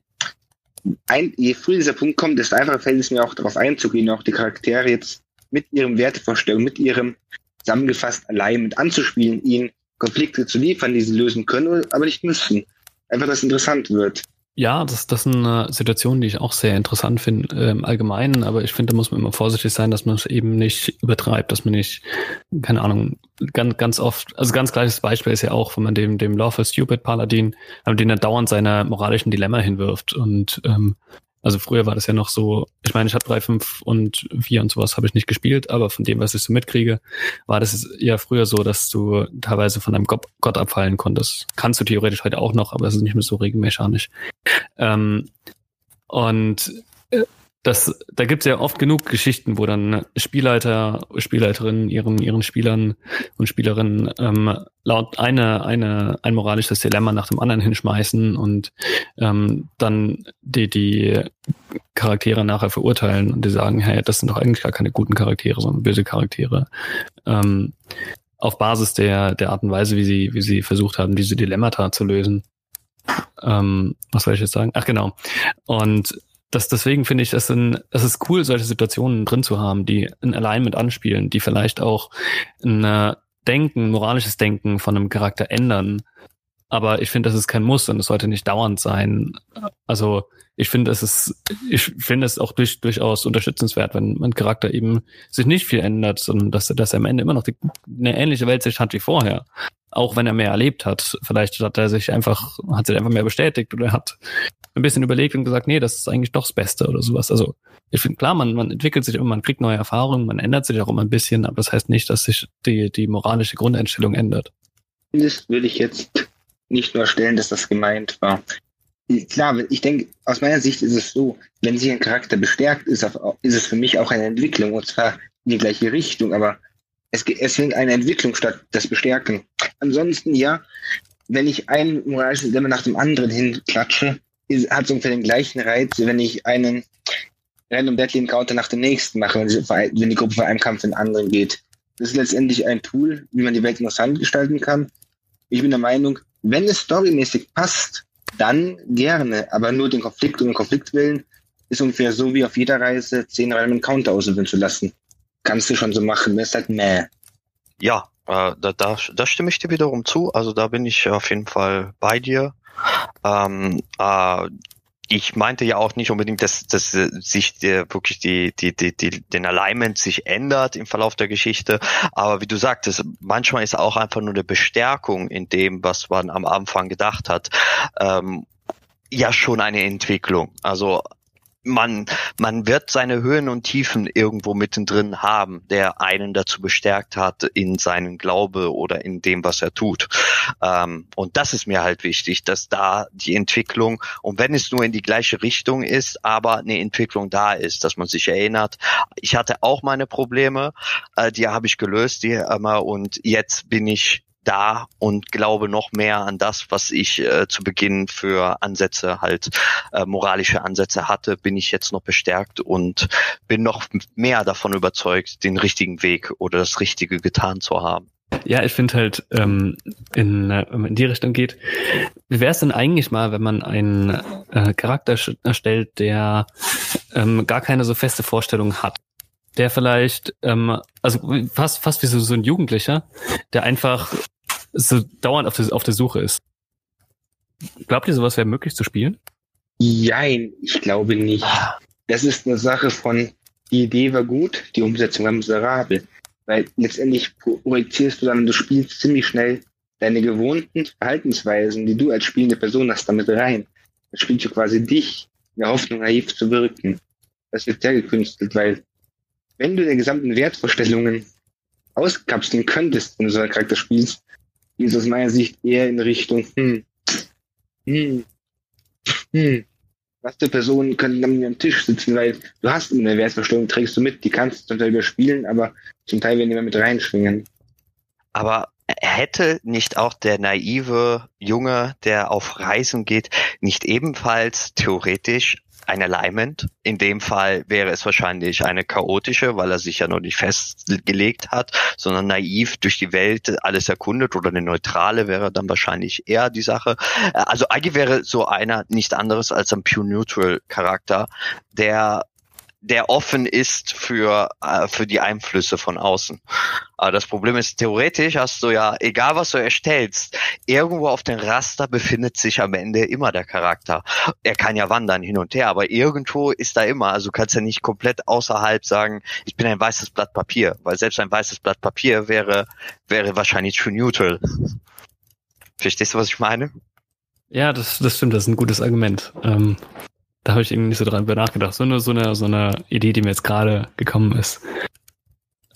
ein, je früher dieser Punkt kommt, desto einfacher fällt es mir auch darauf einzugehen, auch die Charaktere jetzt mit ihrem Wertevorstellung, mit ihrem zusammengefasst allein mit anzuspielen, ihnen Konflikte zu liefern, die sie lösen können, aber nicht müssen. Einfach, dass es interessant wird. Ja, das, das ist eine Situation, die ich auch sehr interessant finde äh, im Allgemeinen, aber ich finde, da muss man immer vorsichtig sein, dass man es eben nicht übertreibt, dass man nicht, keine Ahnung, ganz, ganz oft, also ganz gleiches Beispiel ist ja auch, wenn man dem, dem Lawful Stupid Paladin, den er dauernd seiner moralischen Dilemma hinwirft und ähm, also früher war das ja noch so, ich meine, ich habe drei, fünf und vier und sowas habe ich nicht gespielt, aber von dem, was ich so mitkriege, war das ja früher so, dass du teilweise von einem Gott, Gott abfallen konntest. Kannst du theoretisch heute auch noch, aber es ist nicht mehr so regelmechanisch. Ähm, Und äh, das, da gibt es ja oft genug Geschichten, wo dann Spielleiter, Spielleiterinnen ihren, ihren Spielern und Spielerinnen ähm, laut eine, eine, ein moralisches Dilemma nach dem anderen hinschmeißen und ähm, dann die, die Charaktere nachher verurteilen und die sagen, hey, das sind doch eigentlich gar keine guten Charaktere, sondern böse Charaktere. Ähm, auf Basis der, der Art und Weise, wie sie, wie sie versucht haben, diese Dilemmata zu lösen. Ähm, was soll ich jetzt sagen? Ach genau. Und das, deswegen finde ich, das, sind, das ist cool, solche Situationen drin zu haben, die ein Alignment anspielen, die vielleicht auch ein äh, Denken, moralisches Denken von einem Charakter ändern. Aber ich finde, das ist kein Muss und es sollte nicht dauernd sein. Also ich finde, es ist, ich finde es auch durch, durchaus unterstützenswert, wenn mein Charakter eben sich nicht viel ändert, sondern dass, dass er am Ende immer noch die, eine ähnliche Weltsicht hat wie vorher auch wenn er mehr erlebt hat. Vielleicht hat er sich einfach, hat sich einfach mehr bestätigt oder hat ein bisschen überlegt und gesagt, nee, das ist eigentlich doch das Beste oder sowas. Also ich finde, klar, man, man entwickelt sich immer, man kriegt neue Erfahrungen, man ändert sich auch immer ein bisschen, aber das heißt nicht, dass sich die, die moralische Grundeinstellung ändert. Das würde ich jetzt nicht nur stellen, dass das gemeint war. Klar, ich denke, aus meiner Sicht ist es so, wenn sich ein Charakter bestärkt, ist, ist es für mich auch eine Entwicklung und zwar in die gleiche Richtung, aber es, es findet eine Entwicklung statt, das Bestärken. Ansonsten, ja, wenn ich einen moralischen Dilemma nach dem anderen hinklatsche, ist, hat es ungefähr den gleichen Reiz, wenn ich einen Random Deadly Encounter nach dem nächsten mache, wenn die, wenn die Gruppe von einem Kampf in den anderen geht. Das ist letztendlich ein Tool, wie man die Welt interessant gestalten kann. Ich bin der Meinung, wenn es storymäßig passt, dann gerne, aber nur den Konflikt und den Konfliktwillen ist ungefähr so wie auf jeder Reise zehn Random Encounter auswählen zu lassen kannst du schon so machen. Mir ist halt meh. Ja, äh, da, da, da stimme ich dir wiederum zu. Also da bin ich auf jeden Fall bei dir. Ähm, äh, ich meinte ja auch nicht unbedingt, dass, dass sich der, wirklich die, die, die, die, den Alignment sich ändert im Verlauf der Geschichte. Aber wie du sagtest, manchmal ist auch einfach nur eine Bestärkung in dem, was man am Anfang gedacht hat, ähm, ja schon eine Entwicklung. Also man, man wird seine Höhen und Tiefen irgendwo mittendrin haben, der einen dazu bestärkt hat in seinen Glaube oder in dem, was er tut. Ähm, und das ist mir halt wichtig, dass da die Entwicklung, und wenn es nur in die gleiche Richtung ist, aber eine Entwicklung da ist, dass man sich erinnert, ich hatte auch meine Probleme, äh, die habe ich gelöst, die immer, und jetzt bin ich da und glaube noch mehr an das, was ich äh, zu Beginn für Ansätze halt äh, moralische Ansätze hatte, bin ich jetzt noch bestärkt und bin noch mehr davon überzeugt, den richtigen Weg oder das Richtige getan zu haben. Ja, ich finde halt, ähm, in, äh, wenn man in die Richtung geht, wie wäre es denn eigentlich mal, wenn man einen äh, Charakter erstellt, der ähm, gar keine so feste Vorstellung hat? der vielleicht, ähm, also fast, fast wie so, so ein Jugendlicher, der einfach so dauernd auf der, auf der Suche ist. Glaubt ihr, sowas wäre möglich zu spielen? Nein, ich glaube nicht. Das ist eine Sache von, die Idee war gut, die Umsetzung war miserabel. Weil letztendlich projizierst du dann, du spielst ziemlich schnell deine gewohnten Verhaltensweisen, die du als spielende Person hast, damit rein. Dann spielst du quasi dich in der Hoffnung, naiv zu wirken. Das wird sehr gekünstelt, weil wenn du deine gesamten Wertvorstellungen auskapseln könntest, wenn du so einen Charakter spielst, ist aus meiner Sicht eher in Richtung, hm, hm, hm, was für Personen können dann am Tisch sitzen, weil du hast eine Wertvorstellung, trägst du mit, die kannst du zum Teil überspielen, aber zum Teil werden die mit reinschwingen. Aber hätte nicht auch der naive Junge, der auf Reisen geht, nicht ebenfalls theoretisch ein Alignment. In dem Fall wäre es wahrscheinlich eine chaotische, weil er sich ja noch nicht festgelegt hat, sondern naiv durch die Welt alles erkundet oder eine neutrale wäre dann wahrscheinlich eher die Sache. Also eigentlich wäre so einer nicht anderes als ein Pure Neutral Charakter, der der offen ist für, äh, für die Einflüsse von außen. Aber das Problem ist, theoretisch hast du ja, egal was du erstellst, irgendwo auf dem Raster befindet sich am Ende immer der Charakter. Er kann ja wandern hin und her, aber irgendwo ist da immer. Also du kannst ja nicht komplett außerhalb sagen, ich bin ein weißes Blatt Papier, weil selbst ein weißes Blatt Papier wäre, wäre wahrscheinlich schon neutral. Verstehst du, was ich meine? Ja, das, das stimmt, das ist ein gutes Argument. Ähm, da habe ich irgendwie nicht so dran nachgedacht. So eine, so eine, so eine Idee, die mir jetzt gerade gekommen ist.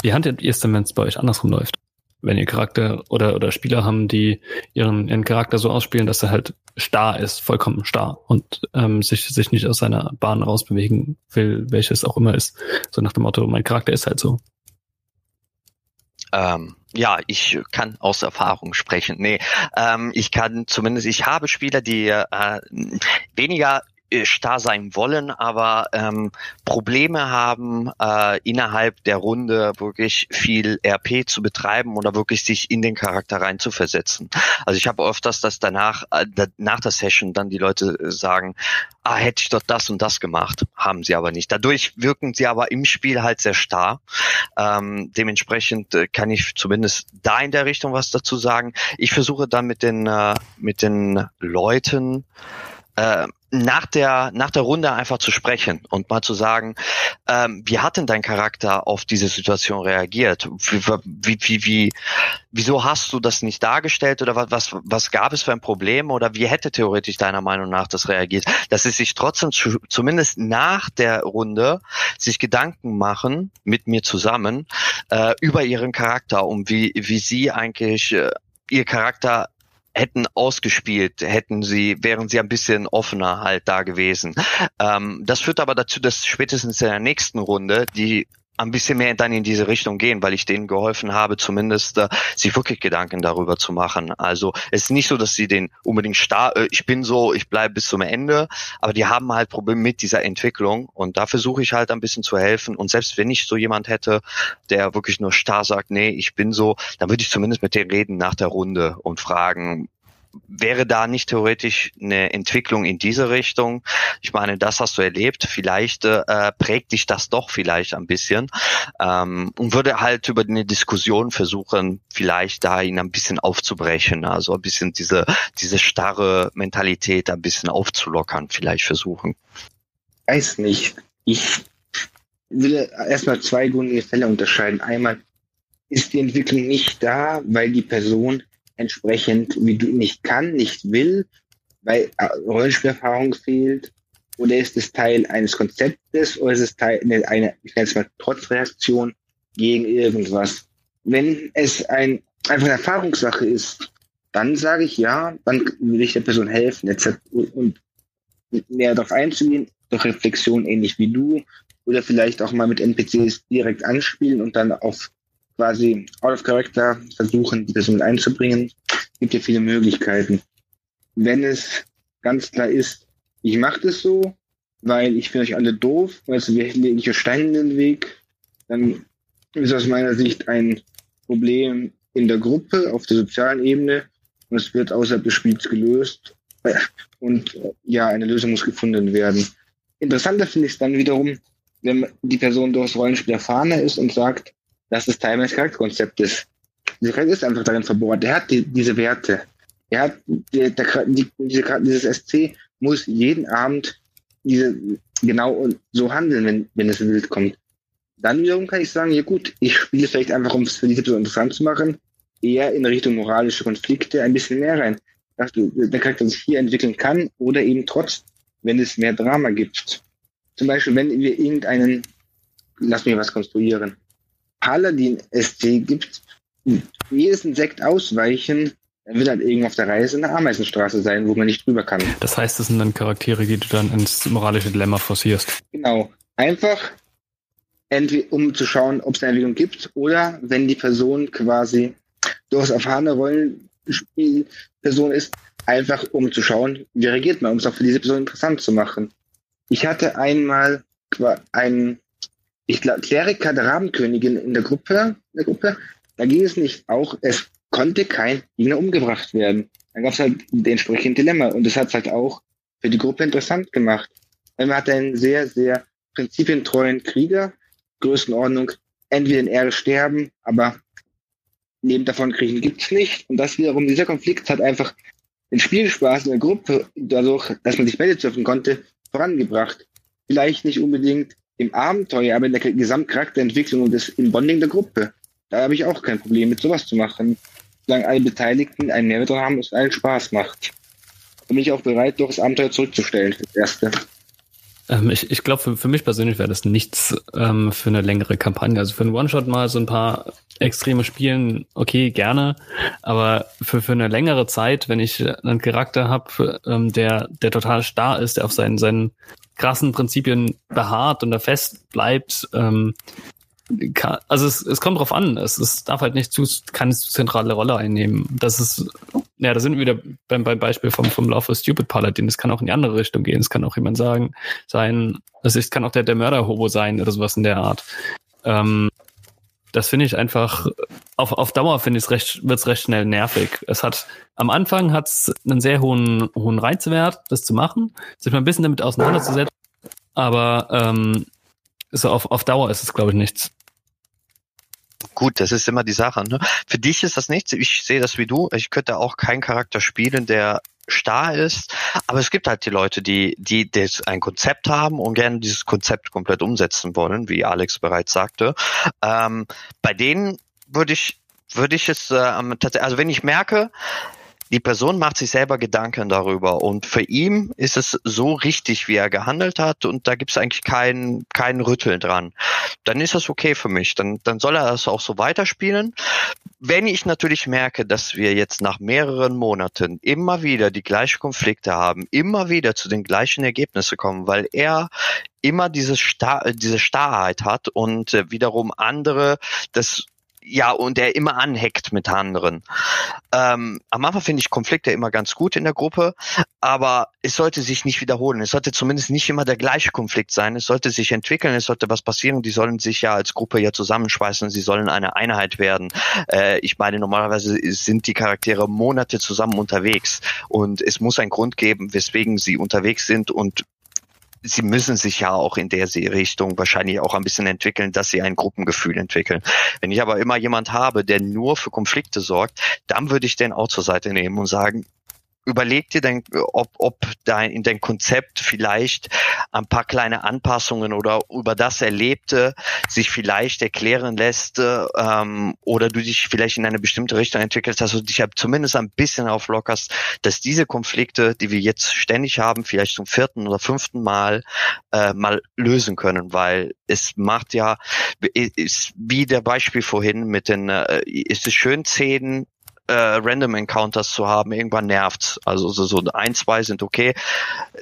Wie handelt ihr es denn, wenn es bei euch andersrum läuft? wenn ihr Charakter oder, oder Spieler haben, die ihren, ihren Charakter so ausspielen, dass er halt starr ist, vollkommen starr und ähm, sich, sich nicht aus seiner Bahn rausbewegen will, welches auch immer ist. So nach dem Motto, mein Charakter ist halt so. Ähm, ja, ich kann aus Erfahrung sprechen. Nee, ähm, ich kann zumindest, ich habe Spieler, die äh, weniger starr sein wollen, aber ähm, Probleme haben, äh, innerhalb der Runde wirklich viel RP zu betreiben oder wirklich sich in den Charakter rein zu versetzen. Also ich habe öfters, dass danach, äh, nach der Session dann die Leute äh, sagen, ah, hätte ich doch das und das gemacht. Haben sie aber nicht. Dadurch wirken sie aber im Spiel halt sehr starr. Ähm, dementsprechend äh, kann ich zumindest da in der Richtung was dazu sagen. Ich versuche dann mit den, äh, mit den Leuten, äh, nach der nach der Runde einfach zu sprechen und mal zu sagen, ähm, wie hat denn dein Charakter auf diese Situation reagiert? Wie, wie, wie, wieso hast du das nicht dargestellt oder was, was, was gab es für ein Problem oder wie hätte theoretisch deiner Meinung nach das reagiert? Dass sie sich trotzdem zu, zumindest nach der Runde sich Gedanken machen mit mir zusammen äh, über ihren Charakter und wie, wie sie eigentlich äh, ihr Charakter hätten ausgespielt, hätten sie, wären sie ein bisschen offener halt da gewesen. Ähm, das führt aber dazu, dass spätestens in der nächsten Runde die ein bisschen mehr dann in diese Richtung gehen, weil ich denen geholfen habe, zumindest äh, sich wirklich Gedanken darüber zu machen. Also es ist nicht so, dass sie den unbedingt starr, äh, ich bin so, ich bleibe bis zum Ende, aber die haben halt Probleme mit dieser Entwicklung und da versuche ich halt ein bisschen zu helfen. Und selbst wenn ich so jemand hätte, der wirklich nur starr sagt, nee, ich bin so, dann würde ich zumindest mit denen reden nach der Runde und fragen, wäre da nicht theoretisch eine Entwicklung in diese Richtung? Ich meine, das hast du erlebt. Vielleicht äh, prägt dich das doch vielleicht ein bisschen ähm, und würde halt über eine Diskussion versuchen, vielleicht da ihn ein bisschen aufzubrechen, also ein bisschen diese diese starre Mentalität ein bisschen aufzulockern, vielleicht versuchen. Weiß nicht. Ich will erstmal zwei grundlegende Fälle unterscheiden. Einmal ist die Entwicklung nicht da, weil die Person entsprechend, wie du nicht kann, nicht will, weil äh, Rollenspielerfahrung fehlt? Oder ist es Teil eines Konzeptes oder ist es Teil einer, ich nenne es mal Trotzreaktion gegen irgendwas? Wenn es ein, einfach eine Erfahrungssache ist, dann sage ich ja, dann will ich der Person helfen etc. und mehr darauf einzugehen, durch Reflexion ähnlich wie du oder vielleicht auch mal mit NPCs direkt anspielen und dann auf quasi out of character versuchen, die Person einzubringen. Gibt ja viele Möglichkeiten. Wenn es ganz klar ist, ich mache das so, weil ich finde euch alle doof, weil es wirklich Stein in den Weg, dann ist aus meiner Sicht ein Problem in der Gruppe, auf der sozialen Ebene und es wird außerhalb des Spiels gelöst und ja, eine Lösung muss gefunden werden. Interessanter finde ich es dann wiederum, wenn die Person durchs Rollenspiel erfahrener ist und sagt, das ist Teil meines Charakterkonzeptes. Dieser Charakter ist einfach darin verbohrt. Der hat die, diese Werte. Er hat der, der, die, diese, dieses SC muss jeden Abend diese genau so handeln, wenn, wenn es wild kommt. Dann wiederum kann ich sagen, ja gut, ich spiele vielleicht einfach, um es für diese Person interessant zu machen, eher in Richtung moralische Konflikte ein bisschen mehr rein. Dass du, der Charakter sich hier entwickeln kann oder eben trotz, wenn es mehr Drama gibt. Zum Beispiel, wenn wir irgendeinen, lass mich was konstruieren, Paladin-SC gibt, jedes Insekt ausweichen, dann wird halt irgendwo auf der Reise eine Ameisenstraße sein, wo man nicht drüber kann. Das heißt, das sind dann Charaktere, die du dann ins moralische Dilemma forcierst. Genau. Einfach, um zu schauen, ob es eine Entwicklung gibt, oder wenn die Person quasi durchaus erfahrene Rollenspielperson ist, einfach um zu schauen, wie reagiert man, um es auch für diese Person interessant zu machen. Ich hatte einmal einen ich glaube, Kleriker der Rabenkönigin in der Gruppe, der Gruppe, da ging es nicht auch, es konnte kein Gegner umgebracht werden. Dann gab es halt den entsprechenden Dilemma und das hat es halt auch für die Gruppe interessant gemacht. Man hat einen sehr, sehr prinzipientreuen Krieger, Größenordnung, entweder in Ehre sterben, aber Leben davon kriegen gibt's nicht. Und das wiederum, dieser Konflikt hat einfach den Spielspaß in der Gruppe, dadurch, dass man sich Bälle surfen konnte, vorangebracht. Vielleicht nicht unbedingt im Abenteuer, aber in der Gesamtcharakterentwicklung und des, im Bonding der Gruppe. Da habe ich auch kein Problem mit sowas zu machen. Solange alle Beteiligten einen Mehrwert haben und es allen Spaß macht. Bin ich auch bereit, durch das Abenteuer zurückzustellen, das erste. Ähm, ich ich glaube, für, für mich persönlich wäre das nichts ähm, für eine längere Kampagne. Also für einen One-Shot mal so ein paar extreme Spielen, okay, gerne. Aber für, für eine längere Zeit, wenn ich einen Charakter habe, ähm, der, der total starr ist, der auf seinen, seinen krassen Prinzipien beharrt und da fest bleibt, ähm, kann, also es, es kommt drauf an. Es, es darf halt nicht zu, keine zu zentrale Rolle einnehmen. Das ist, ja, da sind wir wieder beim, beim Beispiel vom, vom Love of Stupid Paladin. Es kann auch in die andere Richtung gehen. Es kann auch jemand sagen, sein, also es kann auch der, der Mörder-Hobo sein oder sowas in der Art. Ähm, das finde ich einfach, auf, auf Dauer finde ich es recht, wird es recht schnell nervig. Es hat, am Anfang hat es einen sehr hohen, hohen Reizwert, das zu machen, sich mal ein bisschen damit auseinanderzusetzen. Aber ähm, so auf, auf Dauer ist es, glaube ich, nichts. Gut, das ist immer die Sache. Ne? Für dich ist das nichts. Ich sehe das wie du. Ich könnte auch keinen Charakter spielen, der starr ist. Aber es gibt halt die Leute, die, die das ein Konzept haben und gerne dieses Konzept komplett umsetzen wollen, wie Alex bereits sagte. Ähm, bei denen würde ich würde ich es äh, also wenn ich merke, die Person macht sich selber Gedanken darüber und für ihn ist es so richtig, wie er gehandelt hat und da gibt es eigentlich kein, kein Rütteln dran. Dann ist das okay für mich. Dann, dann soll er das auch so weiterspielen. Wenn ich natürlich merke, dass wir jetzt nach mehreren Monaten immer wieder die gleichen Konflikte haben, immer wieder zu den gleichen Ergebnissen kommen, weil er immer diese, Star diese Starrheit hat und äh, wiederum andere das ja, und der immer anheckt mit anderen. Ähm, am Anfang finde ich Konflikte immer ganz gut in der Gruppe, aber es sollte sich nicht wiederholen. Es sollte zumindest nicht immer der gleiche Konflikt sein. Es sollte sich entwickeln, es sollte was passieren. Die sollen sich ja als Gruppe ja zusammenschweißen, sie sollen eine Einheit werden. Äh, ich meine, normalerweise sind die Charaktere Monate zusammen unterwegs und es muss einen Grund geben, weswegen sie unterwegs sind und sie müssen sich ja auch in der Richtung wahrscheinlich auch ein bisschen entwickeln, dass sie ein Gruppengefühl entwickeln. Wenn ich aber immer jemand habe, der nur für Konflikte sorgt, dann würde ich den auch zur Seite nehmen und sagen, überleg dir denn, ob, ob dein, in dein Konzept vielleicht ein paar kleine Anpassungen oder über das Erlebte sich vielleicht erklären lässt ähm, oder du dich vielleicht in eine bestimmte Richtung entwickelst, dass du dich ja zumindest ein bisschen auflockerst, dass diese Konflikte, die wir jetzt ständig haben, vielleicht zum vierten oder fünften Mal äh, mal lösen können, weil es macht ja, ist wie der Beispiel vorhin mit den, äh, ist es schön, Szenen äh, Random Encounters zu haben, irgendwann nervt's. Also so, so ein, zwei sind okay.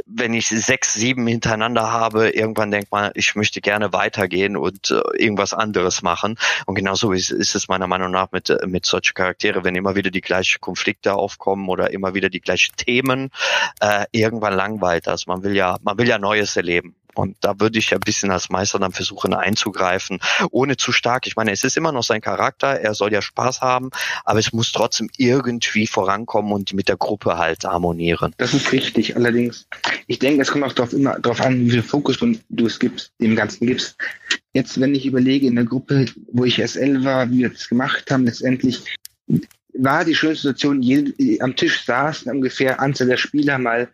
Wenn ich sechs, sieben hintereinander habe, irgendwann denkt man, ich möchte gerne weitergehen und äh, irgendwas anderes machen. Und genauso ist, ist es meiner Meinung nach mit, äh, mit solchen Charaktere, wenn immer wieder die gleichen Konflikte aufkommen oder immer wieder die gleichen Themen, äh, irgendwann langweilt das. Man will ja, man will ja Neues erleben. Und da würde ich ein bisschen als Meister dann versuchen einzugreifen, ohne zu stark. Ich meine, es ist immer noch sein Charakter, er soll ja Spaß haben, aber es muss trotzdem irgendwie vorankommen und mit der Gruppe halt harmonieren. Das ist richtig. Allerdings, ich denke, es kommt auch darauf, immer darauf an, wie viel Fokus du es gibst, dem Ganzen gibst. Jetzt, wenn ich überlege, in der Gruppe, wo ich SL war, wie wir das gemacht haben, letztendlich war die schöne Situation, jede, am Tisch saßen ungefähr Anzahl der Spieler mal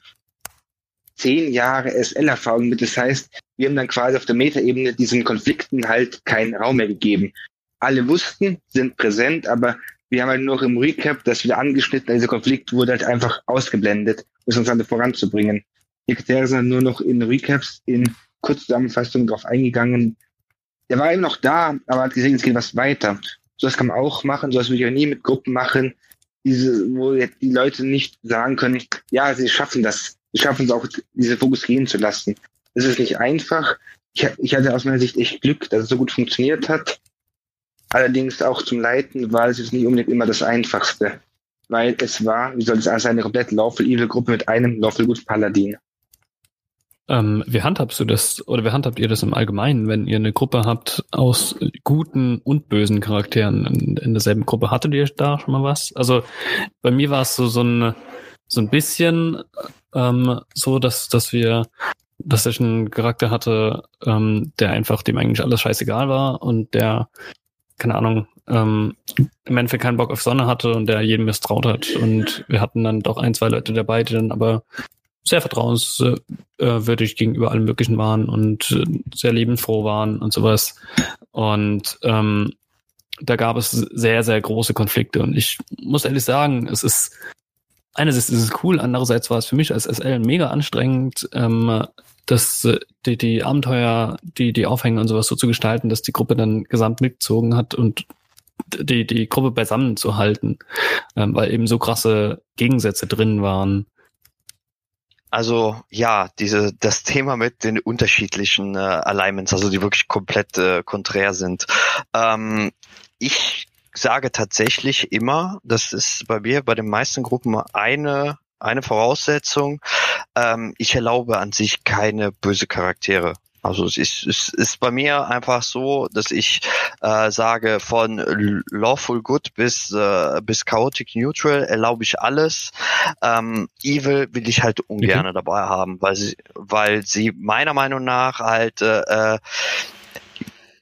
zehn Jahre SL-Erfahrung mit. Das heißt, wir haben dann quasi auf der Metaebene diesen Konflikten halt keinen Raum mehr gegeben. Alle wussten, sind präsent, aber wir haben halt nur im Recap das wieder angeschnitten. Dieser Konflikt wurde halt einfach ausgeblendet, um uns dann voranzubringen. Die Kriterien sind nur noch in Recaps, in Kurzzusammenfassungen drauf eingegangen. Der war eben noch da, aber hat gesehen, es geht was weiter. So das kann man auch machen, so das würde ich auch nie mit Gruppen machen, diese, wo die Leute nicht sagen können, ja, sie schaffen das schaffen es auch, diese Fokus gehen zu lassen. Es ist nicht einfach. Ich, ich hatte aus meiner Sicht echt Glück, dass es so gut funktioniert hat. Allerdings auch zum Leiten war es jetzt nicht unbedingt immer das Einfachste. Weil es war, wie soll es sein, eine komplett Lawful Evil Gruppe mit einem Lawful Good Paladin. Ähm, wie handhabst du das oder wie handhabt ihr das im Allgemeinen, wenn ihr eine Gruppe habt aus guten und bösen Charakteren in, in derselben Gruppe? Hattet ihr da schon mal was? Also bei mir war es so, so ein so ein bisschen ähm, so, dass, dass wir, dass ich einen Charakter hatte, ähm, der einfach dem eigentlich alles scheißegal war und der, keine Ahnung, ähm, im Endeffekt keinen Bock auf Sonne hatte und der jedem misstraut hat. Und wir hatten dann doch ein, zwei Leute dabei, die dann aber sehr vertrauenswürdig gegenüber allem Möglichen waren und sehr lebensfroh waren und sowas. Und ähm, da gab es sehr, sehr große Konflikte. Und ich muss ehrlich sagen, es ist einerseits ist es cool, andererseits war es für mich als SL mega anstrengend, ähm, das, äh, die, die Abenteuer, die, die Aufhänge und sowas so zu gestalten, dass die Gruppe dann gesamt mitgezogen hat und die, die Gruppe beisammen zu halten, ähm, weil eben so krasse Gegensätze drin waren. Also ja, diese das Thema mit den unterschiedlichen äh, Alignments, also die wirklich komplett äh, konträr sind. Ähm, ich sage tatsächlich immer, das ist bei mir bei den meisten Gruppen eine eine Voraussetzung. Ähm, ich erlaube an sich keine böse Charaktere. Also es ist, es ist bei mir einfach so, dass ich äh, sage, von Lawful Good bis, äh, bis Chaotic Neutral erlaube ich alles. Ähm, Evil will ich halt ungern mhm. dabei haben, weil sie, weil sie meiner Meinung nach halt äh,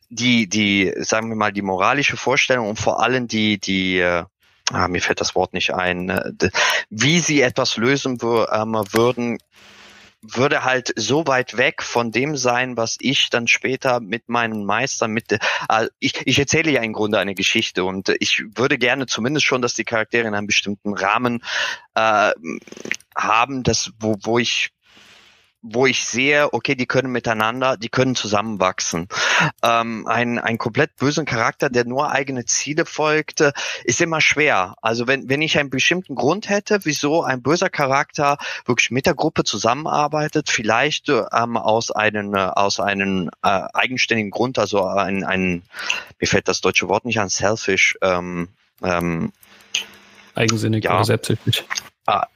die, die, sagen wir mal, die moralische Vorstellung und vor allem die, die, äh, ah, mir fällt das Wort nicht ein, äh, wie sie etwas lösen ähm, würden, würde halt so weit weg von dem sein, was ich dann später mit meinen Meistern mit äh, ich, ich erzähle ja im Grunde eine Geschichte und ich würde gerne zumindest schon, dass die Charaktere in einem bestimmten Rahmen äh, haben, das wo, wo ich wo ich sehe, okay, die können miteinander, die können zusammenwachsen. Ähm, ein, ein komplett bösen Charakter, der nur eigene Ziele folgte, ist immer schwer. Also wenn, wenn ich einen bestimmten Grund hätte, wieso ein böser Charakter wirklich mit der Gruppe zusammenarbeitet, vielleicht ähm, aus einem, äh, aus einem äh, eigenständigen Grund, also ein, ein, mir fällt das deutsche Wort nicht an, selfish, ähm, ähm, Eigensinnig ja. oder selbstsüchtig. Ah,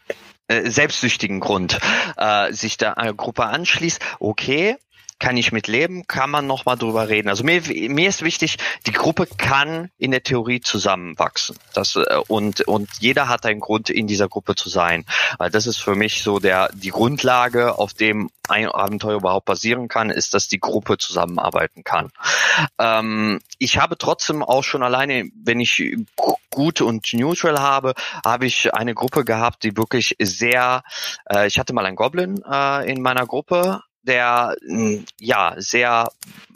äh, selbstsüchtigen Grund äh, sich der äh, Gruppe anschließt, okay, kann ich mit leben, kann man noch mal drüber reden. Also mir, mir ist wichtig, die Gruppe kann in der Theorie zusammenwachsen. Das, äh, und, und jeder hat einen Grund, in dieser Gruppe zu sein. Das ist für mich so der, die Grundlage, auf dem ein Abenteuer überhaupt basieren kann, ist, dass die Gruppe zusammenarbeiten kann. Ähm, ich habe trotzdem auch schon alleine, wenn ich gut und neutral habe, habe ich eine Gruppe gehabt, die wirklich sehr, äh, ich hatte mal einen Goblin äh, in meiner Gruppe, der hm, ja sehr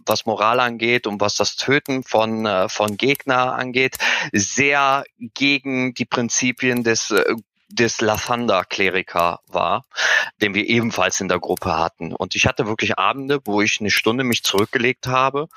was Moral angeht und was das Töten von äh, von Gegner angeht, sehr gegen die Prinzipien des äh, des Lathander Kleriker war, den wir ebenfalls in der Gruppe hatten. Und ich hatte wirklich Abende, wo ich eine Stunde mich zurückgelegt habe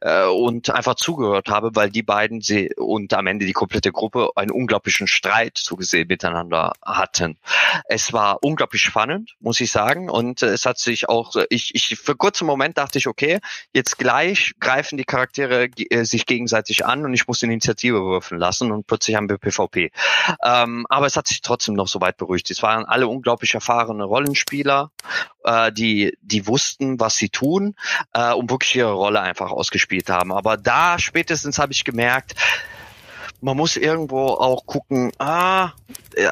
äh, und einfach zugehört habe, weil die beiden sie und am Ende die komplette Gruppe einen unglaublichen Streit zugesehen miteinander hatten. Es war unglaublich spannend, muss ich sagen. Und äh, es hat sich auch, ich, ich für kurzen Moment dachte ich, okay, jetzt gleich greifen die Charaktere äh, sich gegenseitig an und ich muss die Initiative würfeln lassen und plötzlich haben wir PvP. Ähm, aber es hat sich trotzdem trotzdem noch so weit beruhigt. Es waren alle unglaublich erfahrene Rollenspieler, äh, die, die wussten, was sie tun äh, und wirklich ihre Rolle einfach ausgespielt haben. Aber da spätestens habe ich gemerkt, man muss irgendwo auch gucken, ah,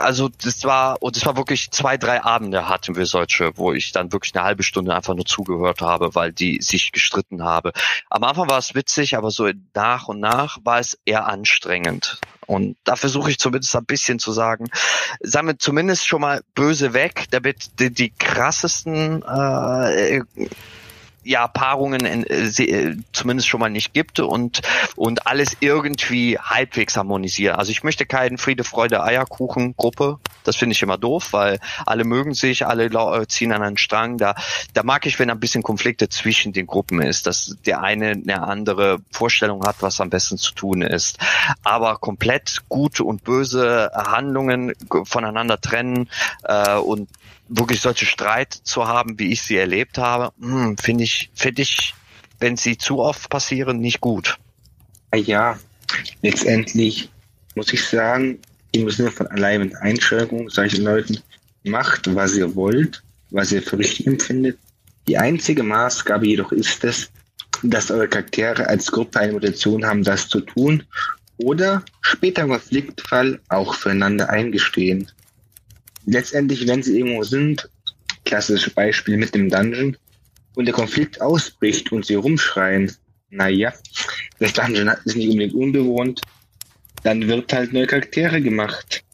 also das war, und es war wirklich zwei, drei Abende hatten wir solche, wo ich dann wirklich eine halbe Stunde einfach nur zugehört habe, weil die sich gestritten habe. Am Anfang war es witzig, aber so nach und nach war es eher anstrengend. Und da versuche ich zumindest ein bisschen zu sagen, wir zumindest schon mal böse weg, damit die, die krassesten äh, ja Paarungen äh, äh, zumindest schon mal nicht gibt und und alles irgendwie halbwegs harmonisieren. Also ich möchte keinen Friede, Freude, Eierkuchen Gruppe. Das finde ich immer doof, weil alle mögen sich, alle äh, ziehen an einen Strang. Da da mag ich, wenn ein bisschen Konflikte zwischen den Gruppen ist, dass der eine eine andere Vorstellung hat, was am besten zu tun ist. Aber komplett gute und böse Handlungen voneinander trennen äh, und wirklich solche Streit zu haben, wie ich sie erlebt habe, hm, finde ich, finde ich, wenn sie zu oft passieren, nicht gut. Ja, letztendlich muss ich sagen, im Sinne von allein mit Einschränkungen solchen Leuten macht, was ihr wollt, was ihr für richtig empfindet. Die einzige Maßgabe jedoch ist es, dass eure Charaktere als Gruppe eine Motivation haben, das zu tun oder später im Konfliktfall auch füreinander eingestehen letztendlich, wenn sie irgendwo sind, klassisches Beispiel mit dem Dungeon, und der Konflikt ausbricht und sie rumschreien, naja, das Dungeon ist nicht unbedingt unbewohnt, dann wird halt neue Charaktere gemacht.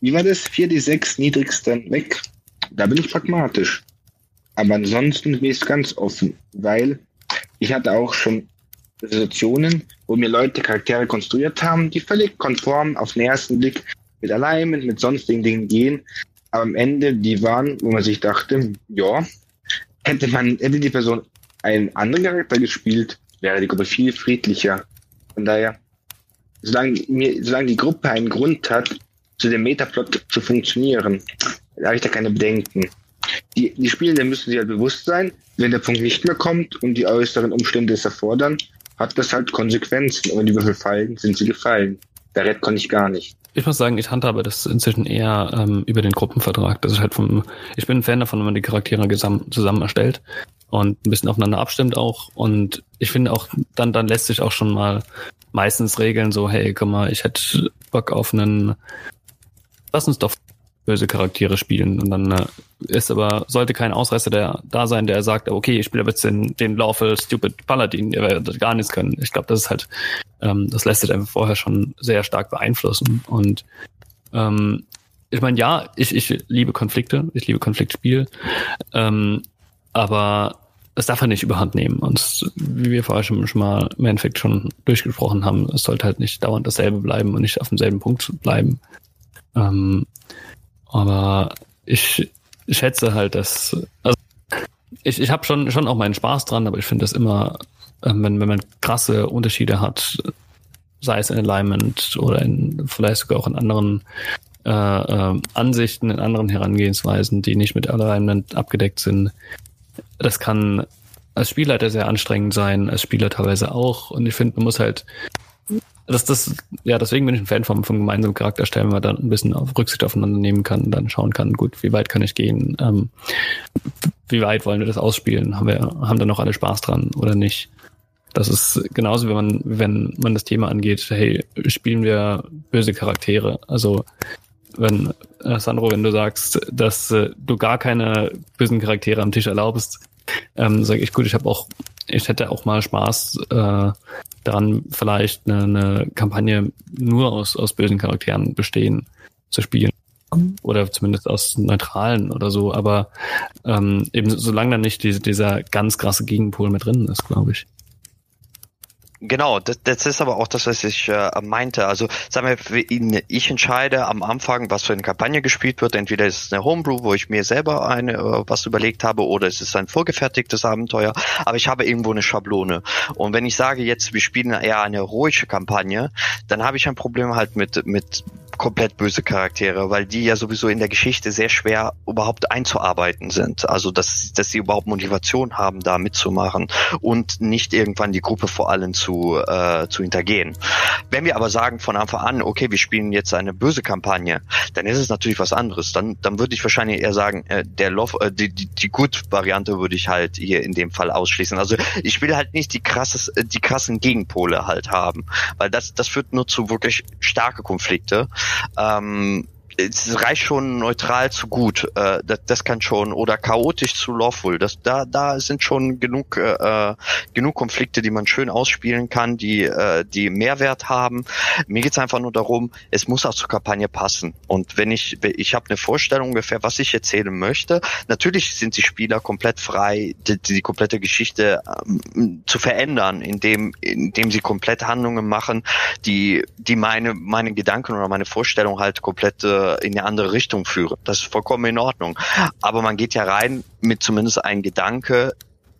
Wie war das? 4d6 niedrigsten weg? Da bin ich pragmatisch. Aber ansonsten bin ich ganz offen, weil ich hatte auch schon Situationen, wo mir Leute Charaktere konstruiert haben, die völlig konform auf den ersten Blick mit Alignment, mit sonstigen Dingen gehen, aber am Ende die waren, wo man sich dachte, ja, hätte man, hätte die Person einen anderen Charakter gespielt, wäre die Gruppe viel friedlicher. Von daher, solange, mir, solange die Gruppe einen Grund hat, zu dem Metaplot zu funktionieren, habe ich da keine Bedenken. Die, die Spielenden müssen sich halt bewusst sein, wenn der Punkt nicht mehr kommt und die äußeren Umstände es erfordern, hat das halt Konsequenzen. Und wenn die Würfel fallen, sind sie gefallen. Da Red konnte ich gar nicht. Ich muss sagen, ich handhabe das inzwischen eher ähm, über den Gruppenvertrag. Das ist halt vom, ich bin ein Fan davon, wenn man die Charaktere zusammen erstellt und ein bisschen aufeinander abstimmt auch. Und ich finde auch, dann, dann lässt sich auch schon mal meistens regeln, so, hey, guck mal, ich hätte Bock auf einen, lass uns doch böse Charaktere spielen. Und dann äh, ist aber, sollte kein Ausreißer der, da sein, der sagt, okay, ich spiele jetzt den, den Lawful Stupid Paladin, der wird gar nichts können. Ich glaube, das ist halt, ähm, das lässt sich einfach vorher schon sehr stark beeinflussen. Und ähm, ich meine, ja, ich, ich liebe Konflikte, ich liebe Konfliktspiel, ähm, aber es darf halt nicht überhand nehmen. Und wie wir vorher schon, schon mal im Endeffekt schon durchgesprochen haben, es sollte halt nicht dauernd dasselbe bleiben und nicht auf demselben Punkt bleiben. Ähm, aber ich, schätze halt, dass also ich, ich habe schon schon auch meinen Spaß dran, aber ich finde das immer, ähm, wenn, wenn man krasse Unterschiede hat, sei es in Alignment oder in vielleicht sogar auch in anderen äh, äh, Ansichten, in anderen Herangehensweisen, die nicht mit Alignment abgedeckt sind, das kann als Spielleiter sehr anstrengend sein, als Spieler teilweise auch. Und ich finde, man muss halt das, das, ja, deswegen bin ich ein Fan vom, vom gemeinsamen Charakter stellen, weil man dann ein bisschen auf Rücksicht aufeinander nehmen kann, dann schauen kann, gut, wie weit kann ich gehen, ähm, wie weit wollen wir das ausspielen, haben wir, haben da noch alle Spaß dran oder nicht? Das ist genauso, wenn man, wenn man das Thema angeht, hey, spielen wir böse Charaktere? Also, wenn, äh, Sandro, wenn du sagst, dass äh, du gar keine bösen Charaktere am Tisch erlaubst, ähm, sage ich, gut, ich habe auch, ich hätte auch mal Spaß, äh, daran vielleicht eine, eine Kampagne nur aus, aus bösen Charakteren bestehen zu spielen. Oder zumindest aus neutralen oder so, aber ähm, eben solange dann nicht diese, dieser ganz krasse Gegenpol mit drin ist, glaube ich. Genau, das, das ist aber auch das, was ich äh, meinte. Also sagen wir, ich entscheide am Anfang, was für eine Kampagne gespielt wird. Entweder ist es eine Homebrew, wo ich mir selber eine äh, was überlegt habe, oder es ist ein vorgefertigtes Abenteuer. Aber ich habe irgendwo eine Schablone. Und wenn ich sage jetzt, wir spielen eher eine heroische Kampagne, dann habe ich ein Problem halt mit mit komplett böse Charaktere, weil die ja sowieso in der Geschichte sehr schwer überhaupt einzuarbeiten sind. Also dass, dass sie überhaupt Motivation haben, da mitzumachen und nicht irgendwann die Gruppe vor allem zu, äh, zu hintergehen. Wenn wir aber sagen von Anfang an, okay, wir spielen jetzt eine böse Kampagne, dann ist es natürlich was anderes. Dann, dann würde ich wahrscheinlich eher sagen, äh, der Love, äh, die, die, die Good-Variante würde ich halt hier in dem Fall ausschließen. Also ich will halt nicht die krasses, äh, die krassen Gegenpole halt haben, weil das, das führt nur zu wirklich starke Konflikte. Ähm, es reicht schon neutral zu gut. Äh, das, das kann schon oder chaotisch zu lawful. Das da da sind schon genug äh, genug Konflikte, die man schön ausspielen kann, die äh, die Mehrwert haben. Mir geht's einfach nur darum, es muss auch zur Kampagne passen. Und wenn ich ich habe eine Vorstellung ungefähr, was ich erzählen möchte. Natürlich sind die Spieler komplett frei, die, die komplette Geschichte ähm, zu verändern, indem indem sie komplett Handlungen machen, die die meine meine Gedanken oder meine Vorstellung halt komplett äh, in eine andere Richtung führen. Das ist vollkommen in Ordnung. Aber man geht ja rein mit zumindest einem Gedanke,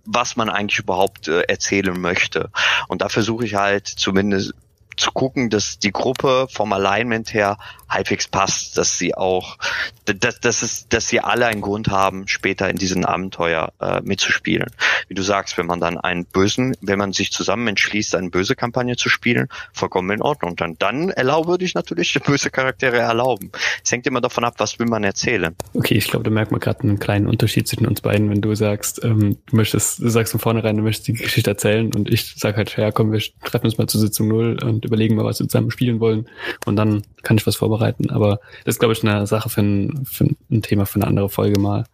was man eigentlich überhaupt äh, erzählen möchte. Und da versuche ich halt zumindest zu gucken, dass die Gruppe vom Alignment her halbwegs passt, dass sie auch, dass, dass, es, dass sie alle einen Grund haben, später in diesem Abenteuer äh, mitzuspielen. Wie du sagst, wenn man dann einen bösen, wenn man sich zusammen entschließt, eine böse Kampagne zu spielen, vollkommen in Ordnung. Dann, dann erlaube ich natürlich böse Charaktere erlauben. Es hängt immer davon ab, was will man erzählen. Okay, ich glaube, da merkt man gerade einen kleinen Unterschied zwischen uns beiden, wenn du sagst, ähm, du möchtest, du sagst von vornherein, du möchtest die Geschichte erzählen und ich sag halt, ja komm, wir treffen uns mal zur Sitzung null und überlegen mal, was wir zusammen spielen wollen und dann kann ich was vorbereiten. Aber das ist, glaube ich, eine Sache für ein, für ein Thema für eine andere Folge mal.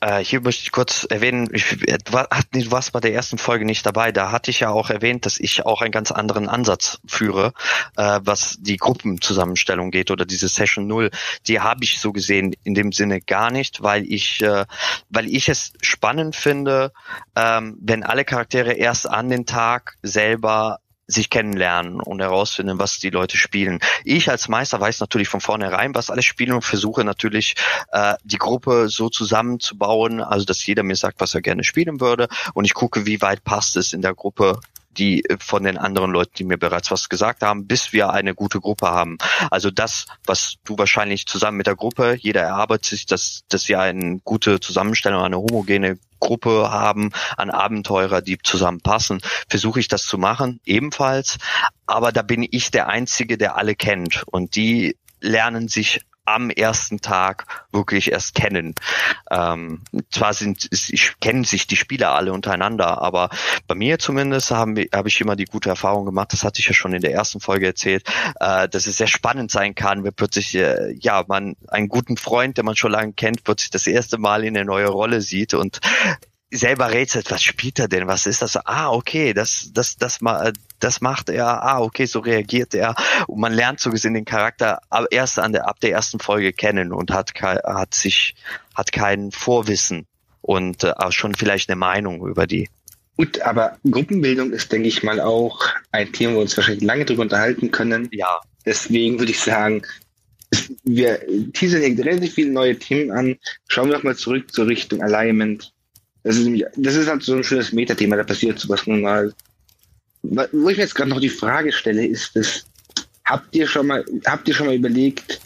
Äh, hier möchte ich kurz erwähnen, ich, du, warst bei der ersten Folge nicht dabei, da hatte ich ja auch erwähnt, dass ich auch einen ganz anderen Ansatz führe, äh, was die Gruppenzusammenstellung geht oder diese Session Null. Die habe ich so gesehen in dem Sinne gar nicht, weil ich, äh, weil ich es spannend finde, ähm, wenn alle Charaktere erst an den Tag selber sich kennenlernen und herausfinden, was die Leute spielen. Ich als Meister weiß natürlich von vornherein, was alle spielen und versuche natürlich äh, die Gruppe so zusammenzubauen, also dass jeder mir sagt, was er gerne spielen würde und ich gucke, wie weit passt es in der Gruppe die äh, von den anderen Leuten, die mir bereits was gesagt haben, bis wir eine gute Gruppe haben. Also das, was du wahrscheinlich zusammen mit der Gruppe, jeder erarbeitet sich, dass, dass wir eine gute Zusammenstellung, eine homogene Gruppe haben an Abenteurer, die zusammenpassen, versuche ich das zu machen, ebenfalls. Aber da bin ich der Einzige, der alle kennt. Und die lernen sich am ersten Tag wirklich erst kennen. Ähm, zwar sind ich kennen sich die Spieler alle untereinander, aber bei mir zumindest habe ich immer die gute Erfahrung gemacht. Das hatte ich ja schon in der ersten Folge erzählt, äh, dass es sehr spannend sein kann, wenn plötzlich äh, ja man einen guten Freund, den man schon lange kennt, plötzlich das erste Mal in eine neue Rolle sieht und selber rätselt, was spielt er denn? Was ist das? Ah, okay, das, das, das, das macht er. Ah, okay, so reagiert er. Und man lernt so gesehen den Charakter erst an der, ab der ersten Folge kennen und hat, hat sich, hat kein Vorwissen und äh, schon vielleicht eine Meinung über die. Gut, aber Gruppenbildung ist, denke ich mal, auch ein Thema, wo wir uns wahrscheinlich lange drüber unterhalten können. Ja. Deswegen würde ich sagen, wir teasern relativ viele neue Themen an. Schauen wir doch mal zurück zur Richtung Alignment. Das ist, nämlich, das ist halt so ein schönes Metathema, da passiert sowas nun mal. Wo ich mir jetzt gerade noch die Frage stelle, ist das, habt ihr schon mal, habt ihr schon mal überlegt,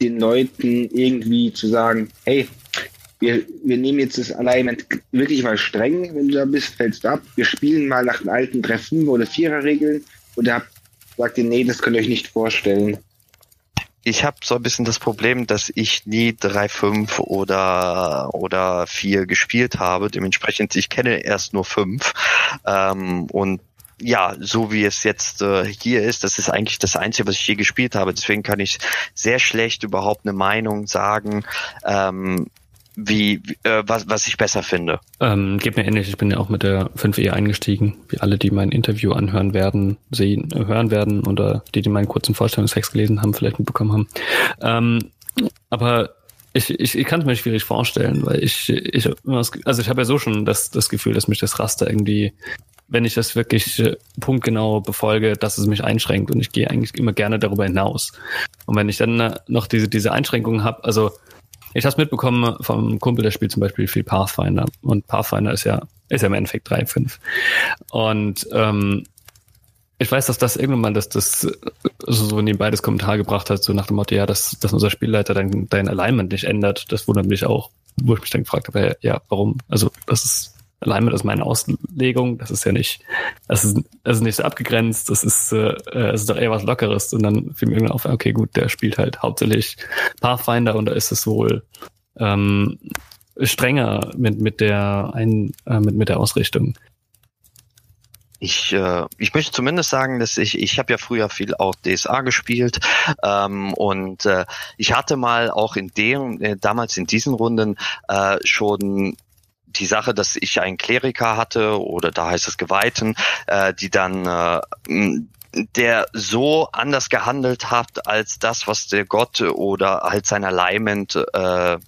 den Leuten irgendwie zu sagen, hey, wir, wir nehmen jetzt das Alignment wirklich mal streng, wenn du da bist, fällst du ab. Wir spielen mal nach den alten 3-5 oder 4er Regeln oder habt, sagt ihr, nee, das könnt ihr euch nicht vorstellen ich habe so ein bisschen das Problem, dass ich nie 3-5 oder oder 4 gespielt habe. Dementsprechend, ich kenne erst nur 5. Ähm, und ja, so wie es jetzt äh, hier ist, das ist eigentlich das Einzige, was ich je gespielt habe. Deswegen kann ich sehr schlecht überhaupt eine Meinung sagen. Ähm, wie, äh, was, was ich besser finde. Ähm, geht mir ähnlich, ich bin ja auch mit der 5e eingestiegen, wie alle, die mein Interview anhören werden, sehen, hören werden oder die, die meinen kurzen Vorstellungstext gelesen haben, vielleicht mitbekommen haben. Ähm, aber ich, ich, ich kann es mir schwierig vorstellen, weil ich, ich also ich habe ja so schon das, das Gefühl, dass mich das Raster irgendwie, wenn ich das wirklich äh, punktgenau befolge, dass es mich einschränkt und ich gehe eigentlich immer gerne darüber hinaus. Und wenn ich dann äh, noch diese, diese Einschränkungen habe, also ich habe mitbekommen vom Kumpel, der spielt zum Beispiel viel Pathfinder. Und Pathfinder ist ja, ist ja im Endeffekt 3.5. Und ähm, ich weiß, dass das irgendwann mal das, das so nebenbei das Kommentar gebracht hat, so nach dem Motto, ja, dass, dass unser Spielleiter dein, dein Alignment nicht ändert. Das wundert mich auch, wo ich mich dann gefragt habe, ja, warum? Also das ist Alignment ist meine Auslegung. Das ist ja nicht, das ist, das ist nicht so abgegrenzt. Das ist, äh, es ist doch eher was Lockeres. Und dann fiel mir irgendwann auf, okay, gut, der spielt halt hauptsächlich Pathfinder und da ist es wohl ähm, strenger mit mit der ein, äh, mit mit der Ausrichtung. Ich, äh, ich möchte zumindest sagen, dass ich, ich habe ja früher viel auch DSA gespielt ähm, und äh, ich hatte mal auch in dem, äh, damals in diesen Runden äh, schon die Sache, dass ich einen Kleriker hatte oder da heißt es Geweihten, äh, die dann äh, der so anders gehandelt hat als das, was der Gott oder halt sein Alignment äh,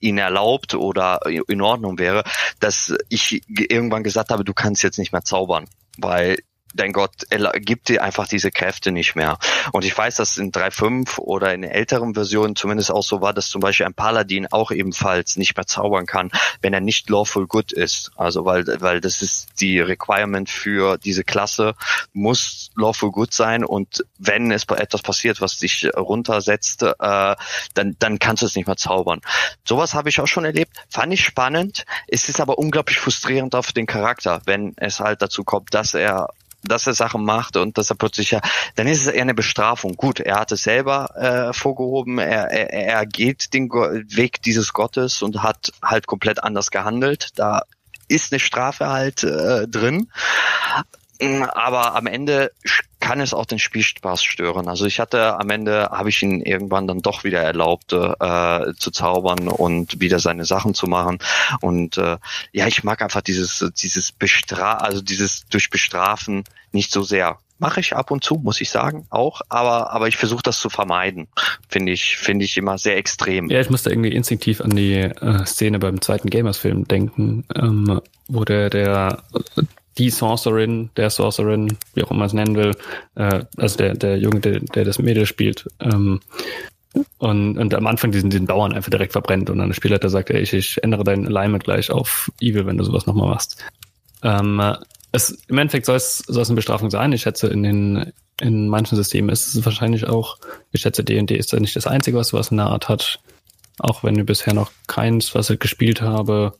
ihn erlaubt oder in Ordnung wäre, dass ich irgendwann gesagt habe, du kannst jetzt nicht mehr zaubern, weil dein Gott gibt dir einfach diese Kräfte nicht mehr. Und ich weiß, dass in 3.5 oder in älteren Versionen zumindest auch so war, dass zum Beispiel ein Paladin auch ebenfalls nicht mehr zaubern kann, wenn er nicht lawful good ist. Also weil, weil das ist die Requirement für diese Klasse, muss lawful good sein und wenn es etwas passiert, was dich runtersetzt, äh, dann, dann kannst du es nicht mehr zaubern. Sowas habe ich auch schon erlebt, fand ich spannend. Es ist aber unglaublich frustrierend auf den Charakter, wenn es halt dazu kommt, dass er dass er Sachen macht und dass er plötzlich ja, dann ist es eher eine Bestrafung. Gut, er hat es selber äh, vorgehoben, er, er, er geht den Go Weg dieses Gottes und hat halt komplett anders gehandelt. Da ist eine Strafe halt äh, drin. Aber am Ende kann es auch den Spielspaß stören. Also ich hatte am Ende habe ich ihn irgendwann dann doch wieder erlaubt äh, zu zaubern und wieder seine Sachen zu machen. Und äh, ja, ich mag einfach dieses dieses Bestra also dieses durch Bestrafen nicht so sehr. Mache ich ab und zu, muss ich sagen, auch, aber aber ich versuche das zu vermeiden. Finde ich finde ich immer sehr extrem. Ja, ich musste irgendwie instinktiv an die äh, Szene beim zweiten Gamers-Film denken, ähm, wo der der die Sorcerin, der Sorcerin, wie auch immer man es nennen will, äh, also der, der Junge, der, der das Mädel spielt, ähm, und, und am Anfang diesen, diesen Bauern einfach direkt verbrennt und dann der Spielleiter sagt, ey, ich, ich ändere dein Alignment gleich auf Evil, wenn du sowas nochmal machst. Ähm, es, Im Endeffekt soll es, soll es eine Bestrafung sein. Ich schätze, in den in manchen Systemen ist es wahrscheinlich auch, ich schätze, D&D ist ja nicht das Einzige, was was in der Art hat. Auch wenn ich bisher noch keins, was ich gespielt habe,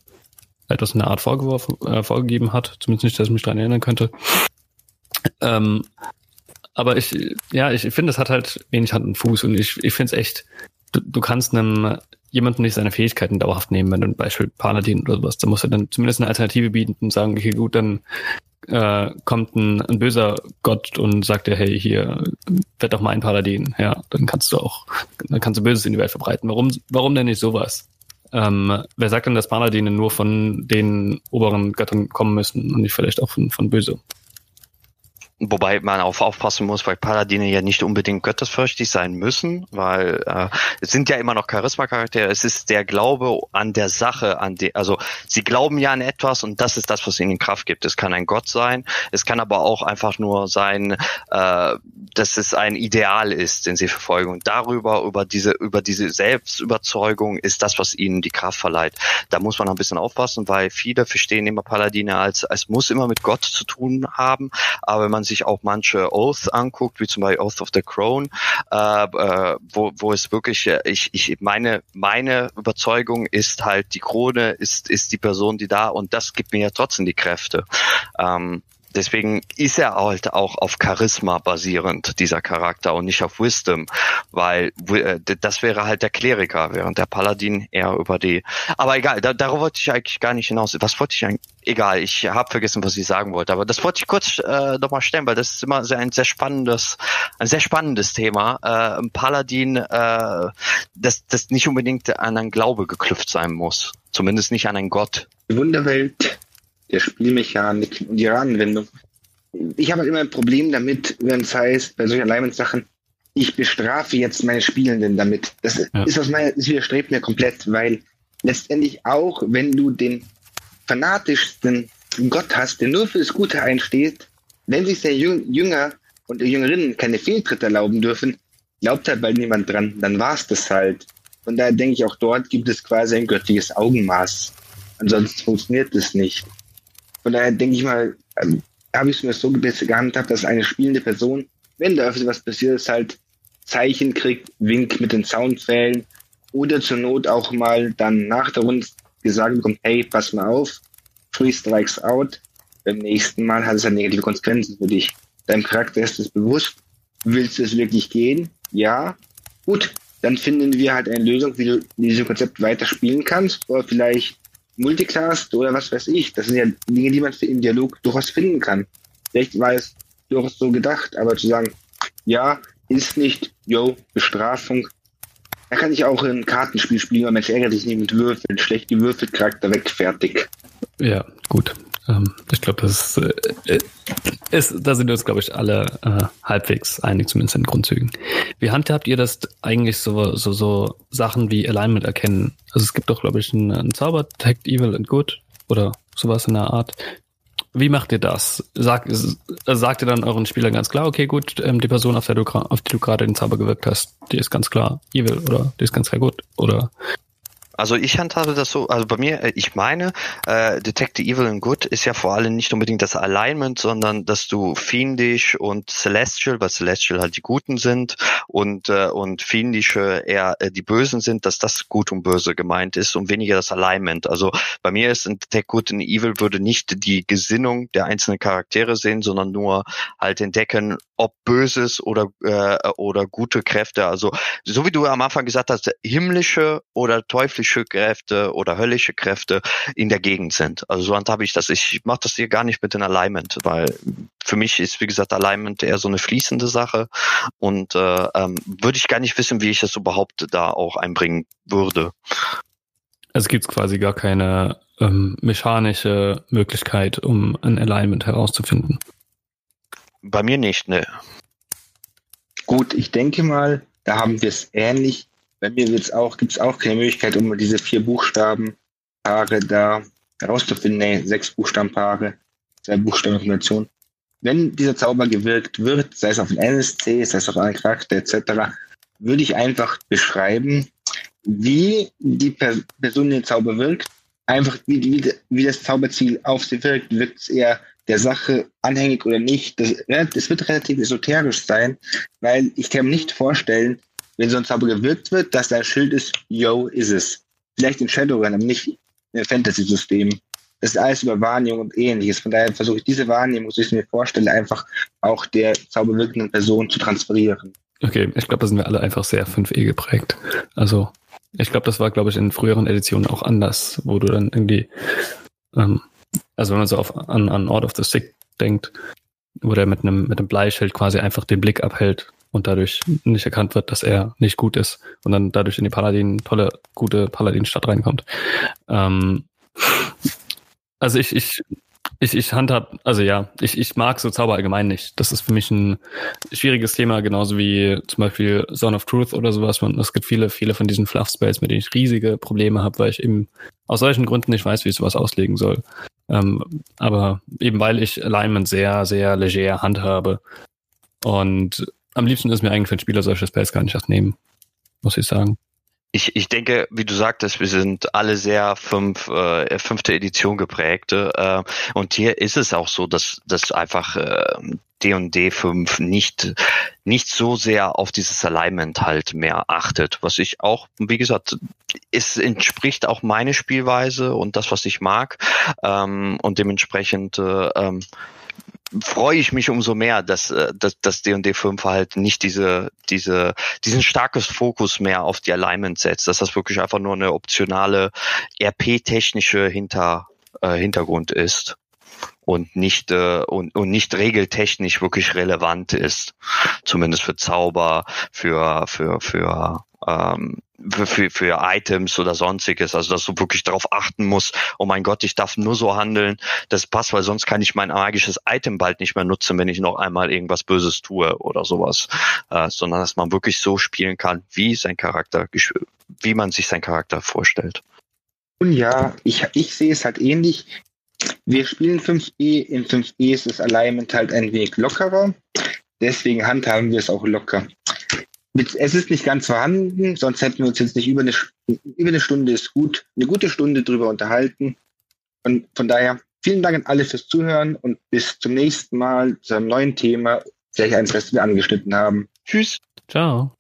etwas in der Art vorgeworfen, äh, vorgegeben hat. Zumindest nicht, dass ich mich daran erinnern könnte. Ähm, aber ich, ja, ich finde, es hat halt wenig Hand und Fuß und ich, ich finde es echt, du, du kannst einem jemanden nicht seine Fähigkeiten dauerhaft nehmen, wenn du ein Beispiel Paladin oder sowas, da musst du dann zumindest eine Alternative bieten und sagen, okay, gut, dann äh, kommt ein, ein böser Gott und sagt dir, hey, hier, werd doch mal ein Paladin. Ja, dann kannst du auch, dann kannst du Böses in die Welt verbreiten. Warum, warum denn nicht sowas? Ähm, wer sagt denn, dass Paladine nur von den oberen Göttern kommen müssen und nicht vielleicht auch von, von Böse? Wobei man auch aufpassen muss, weil Paladine ja nicht unbedingt götterfürchtig sein müssen, weil äh, es sind ja immer noch Charisma-Charaktere. Es ist der Glaube an der Sache, an die, also sie glauben ja an etwas und das ist das, was ihnen Kraft gibt. Es kann ein Gott sein, es kann aber auch einfach nur sein, äh, dass es ein Ideal ist, den sie verfolgen. Und darüber, über diese, über diese Selbstüberzeugung ist das, was ihnen die Kraft verleiht. Da muss man ein bisschen aufpassen, weil viele verstehen immer Paladine als, als muss immer mit Gott zu tun haben, aber wenn man sich auch manche Oath anguckt, wie zum Beispiel Oath of the Crown, äh, äh, wo, wo es wirklich, äh, ich, ich meine, meine Überzeugung ist halt, die Krone ist, ist die Person, die da und das gibt mir ja trotzdem die Kräfte. Ähm, deswegen ist er halt auch auf Charisma basierend, dieser Charakter, und nicht auf Wisdom, weil äh, das wäre halt der Kleriker, während der Paladin eher über die. Aber egal, da, darauf wollte ich eigentlich gar nicht hinaus. Was wollte ich eigentlich? Egal, ich habe vergessen, was ich sagen wollte. Aber das wollte ich kurz äh, nochmal stellen, weil das ist immer sehr, ein sehr spannendes, ein sehr spannendes Thema. Äh, ein Paladin, äh, das, das nicht unbedingt an einen Glaube geklüpft sein muss. Zumindest nicht an einen Gott. Wunderwelt der Spielmechanik und ihrer Anwendung. Ich habe halt immer ein Problem damit, wenn es heißt, bei solchen Alignment-Sachen, ich bestrafe jetzt meine Spielenden damit. Das ja. ist aus meiner, das widerstrebt mir komplett, weil letztendlich auch, wenn du den fanatischsten Gott hast, der nur für das Gute einsteht, wenn sich der Jünger und die Jüngerinnen keine Fehltritte erlauben dürfen, glaubt halt bald niemand dran, dann war es das halt. Von daher denke ich, auch dort gibt es quasi ein göttliches Augenmaß. Ansonsten funktioniert es nicht. Von daher denke ich mal, ähm, habe ich es mir so gehandhabt, dass eine spielende Person, wenn da öfter was passiert ist, halt Zeichen kriegt, Wink mit den Soundpfählen oder zur Not auch mal dann nach der Runde gesagt bekommt, hey, pass mal auf, Free Strikes out. Beim nächsten Mal hat es ja negative Konsequenzen für dich. Deinem Charakter ist es bewusst. Willst du es wirklich gehen? Ja. Gut, dann finden wir halt eine Lösung, wie du dieses Konzept weiter spielen kannst. Oder vielleicht Multicast oder was weiß ich. Das sind ja Dinge, die man im Dialog durchaus finden kann. Vielleicht war es durchaus so gedacht, aber zu sagen, ja, ist nicht, yo, Bestrafung. Da kann ich auch ein Kartenspiel spielen, aber Mensch ärgert sich nicht mit Würfeln. Schlecht gewürfelt, Charakter weg, fertig. Ja, gut. Ähm, ich glaube, das äh, ist, da sind wir uns, glaube ich, alle äh, halbwegs einig, zumindest in Grundzügen. Wie handhabt ihr das eigentlich so, so, so Sachen wie Alignment erkennen? Also es gibt doch, glaube ich, einen, einen Zauber, Detect Evil and Good oder sowas in der Art. Wie macht ihr das? Sagt, sagt ihr dann euren Spielern ganz klar, okay, gut, ähm, die Person, auf, der du, auf die du gerade den Zauber gewirkt hast, die ist ganz klar evil oder die ist ganz klar gut? Oder also ich handhabe das so, also bei mir, äh, ich meine, äh, Detect Evil and Good ist ja vor allem nicht unbedingt das Alignment, sondern dass du Fiendisch und Celestial, weil Celestial halt die Guten sind und, äh, und Fiendische eher äh, die Bösen sind, dass das Gut und Böse gemeint ist und weniger das Alignment. Also bei mir ist in Detect Good and Evil würde nicht die Gesinnung der einzelnen Charaktere sehen, sondern nur halt entdecken, ob Böses oder, äh, oder gute Kräfte, also so wie du am Anfang gesagt hast, himmlische oder teuflische teuflische Kräfte oder höllische Kräfte in der Gegend sind. Also so handhabe ich das. Ich mache das hier gar nicht mit den Alignment, weil für mich ist, wie gesagt, Alignment eher so eine fließende Sache und äh, ähm, würde ich gar nicht wissen, wie ich das überhaupt da auch einbringen würde. Es gibt quasi gar keine ähm, mechanische Möglichkeit, um ein Alignment herauszufinden. Bei mir nicht, ne. Gut, ich denke mal, da haben wir es ähnlich. Bei mir wird's auch, gibt es auch keine Möglichkeit, um diese vier Buchstabenpaare da herauszufinden. Nee, sechs Buchstabenpaare. zwei Buchstabenkombination. Wenn dieser Zauber gewirkt wird, sei es auf den NSC, sei es auf einen Charakter etc., würde ich einfach beschreiben, wie die Person den Zauber wirkt, einfach wie, wie, wie das Zauberziel auf sie wirkt. Wirkt es eher der Sache anhängig oder nicht? Das, das wird relativ esoterisch sein, weil ich kann mir nicht vorstellen, wenn so ein Zauber gewirkt wird, dass da ein Schild ist, yo, ist es. Vielleicht in Shadowrun, nicht im Fantasy-System. Das ist alles über Wahrnehmung und ähnliches. Von daher versuche ich diese Wahrnehmung, so ich mir vorstelle, einfach auch der zauberwirkenden Person zu transferieren. Okay, ich glaube, da sind wir alle einfach sehr 5e geprägt. Also, ich glaube, das war, glaube ich, in früheren Editionen auch anders, wo du dann irgendwie, ähm, also wenn man so auf, an, an Ort of the Sick denkt, wo der mit einem, mit einem Bleischild quasi einfach den Blick abhält und dadurch nicht erkannt wird, dass er nicht gut ist und dann dadurch in die Paladin, tolle, gute Paladin-Stadt reinkommt. Ähm, also ich, ich, ich, ich handhab, also ja, ich, ich mag so Zauber allgemein nicht. Das ist für mich ein schwieriges Thema, genauso wie zum Beispiel Zone of Truth oder sowas. Man, es gibt viele, viele von diesen Fluff Spells, mit denen ich riesige Probleme habe, weil ich eben aus solchen Gründen nicht weiß, wie ich sowas auslegen soll. Ähm, aber eben weil ich Alignment sehr, sehr leger handhabe und am liebsten ist mir eigentlich, wenn Spieler solche Spells gar nicht erst nehmen, muss ich sagen. Ich, ich denke, wie du sagtest, wir sind alle sehr fünf, äh, fünfte Edition geprägte. Äh, und hier ist es auch so, dass, dass einfach äh, D&D 5 nicht, nicht so sehr auf dieses Alignment halt mehr achtet. Was ich auch, wie gesagt, es entspricht auch meine Spielweise und das, was ich mag. Ähm, und dementsprechend äh, ähm, freue ich mich umso mehr, dass, äh, dass, dass D&D 5 halt nicht diese, diese, diesen starkes Fokus mehr auf die Alignment setzt, dass das wirklich einfach nur eine optionale RP-technische Hinter, äh, Hintergrund ist und nicht äh, und, und nicht regeltechnisch wirklich relevant ist, zumindest für Zauber, für für für ähm, für, für, Items oder sonstiges, also dass du wirklich darauf achten musst, oh mein Gott, ich darf nur so handeln, das passt, weil sonst kann ich mein magisches Item bald nicht mehr nutzen, wenn ich noch einmal irgendwas Böses tue oder sowas, äh, sondern dass man wirklich so spielen kann, wie sein Charakter, wie man sich sein Charakter vorstellt. Und ja, ich, ich sehe es halt ähnlich. Wir spielen 5e, in 5e ist das Alignment halt ein wenig lockerer, deswegen handhaben wir es auch locker es ist nicht ganz vorhanden, sonst hätten wir uns jetzt nicht über eine, über eine Stunde ist gut, eine gute Stunde drüber unterhalten. Und von daher vielen Dank an alle fürs Zuhören und bis zum nächsten Mal zu einem neuen Thema, vielleicht eins, was wir angeschnitten haben. Tschüss. Ciao.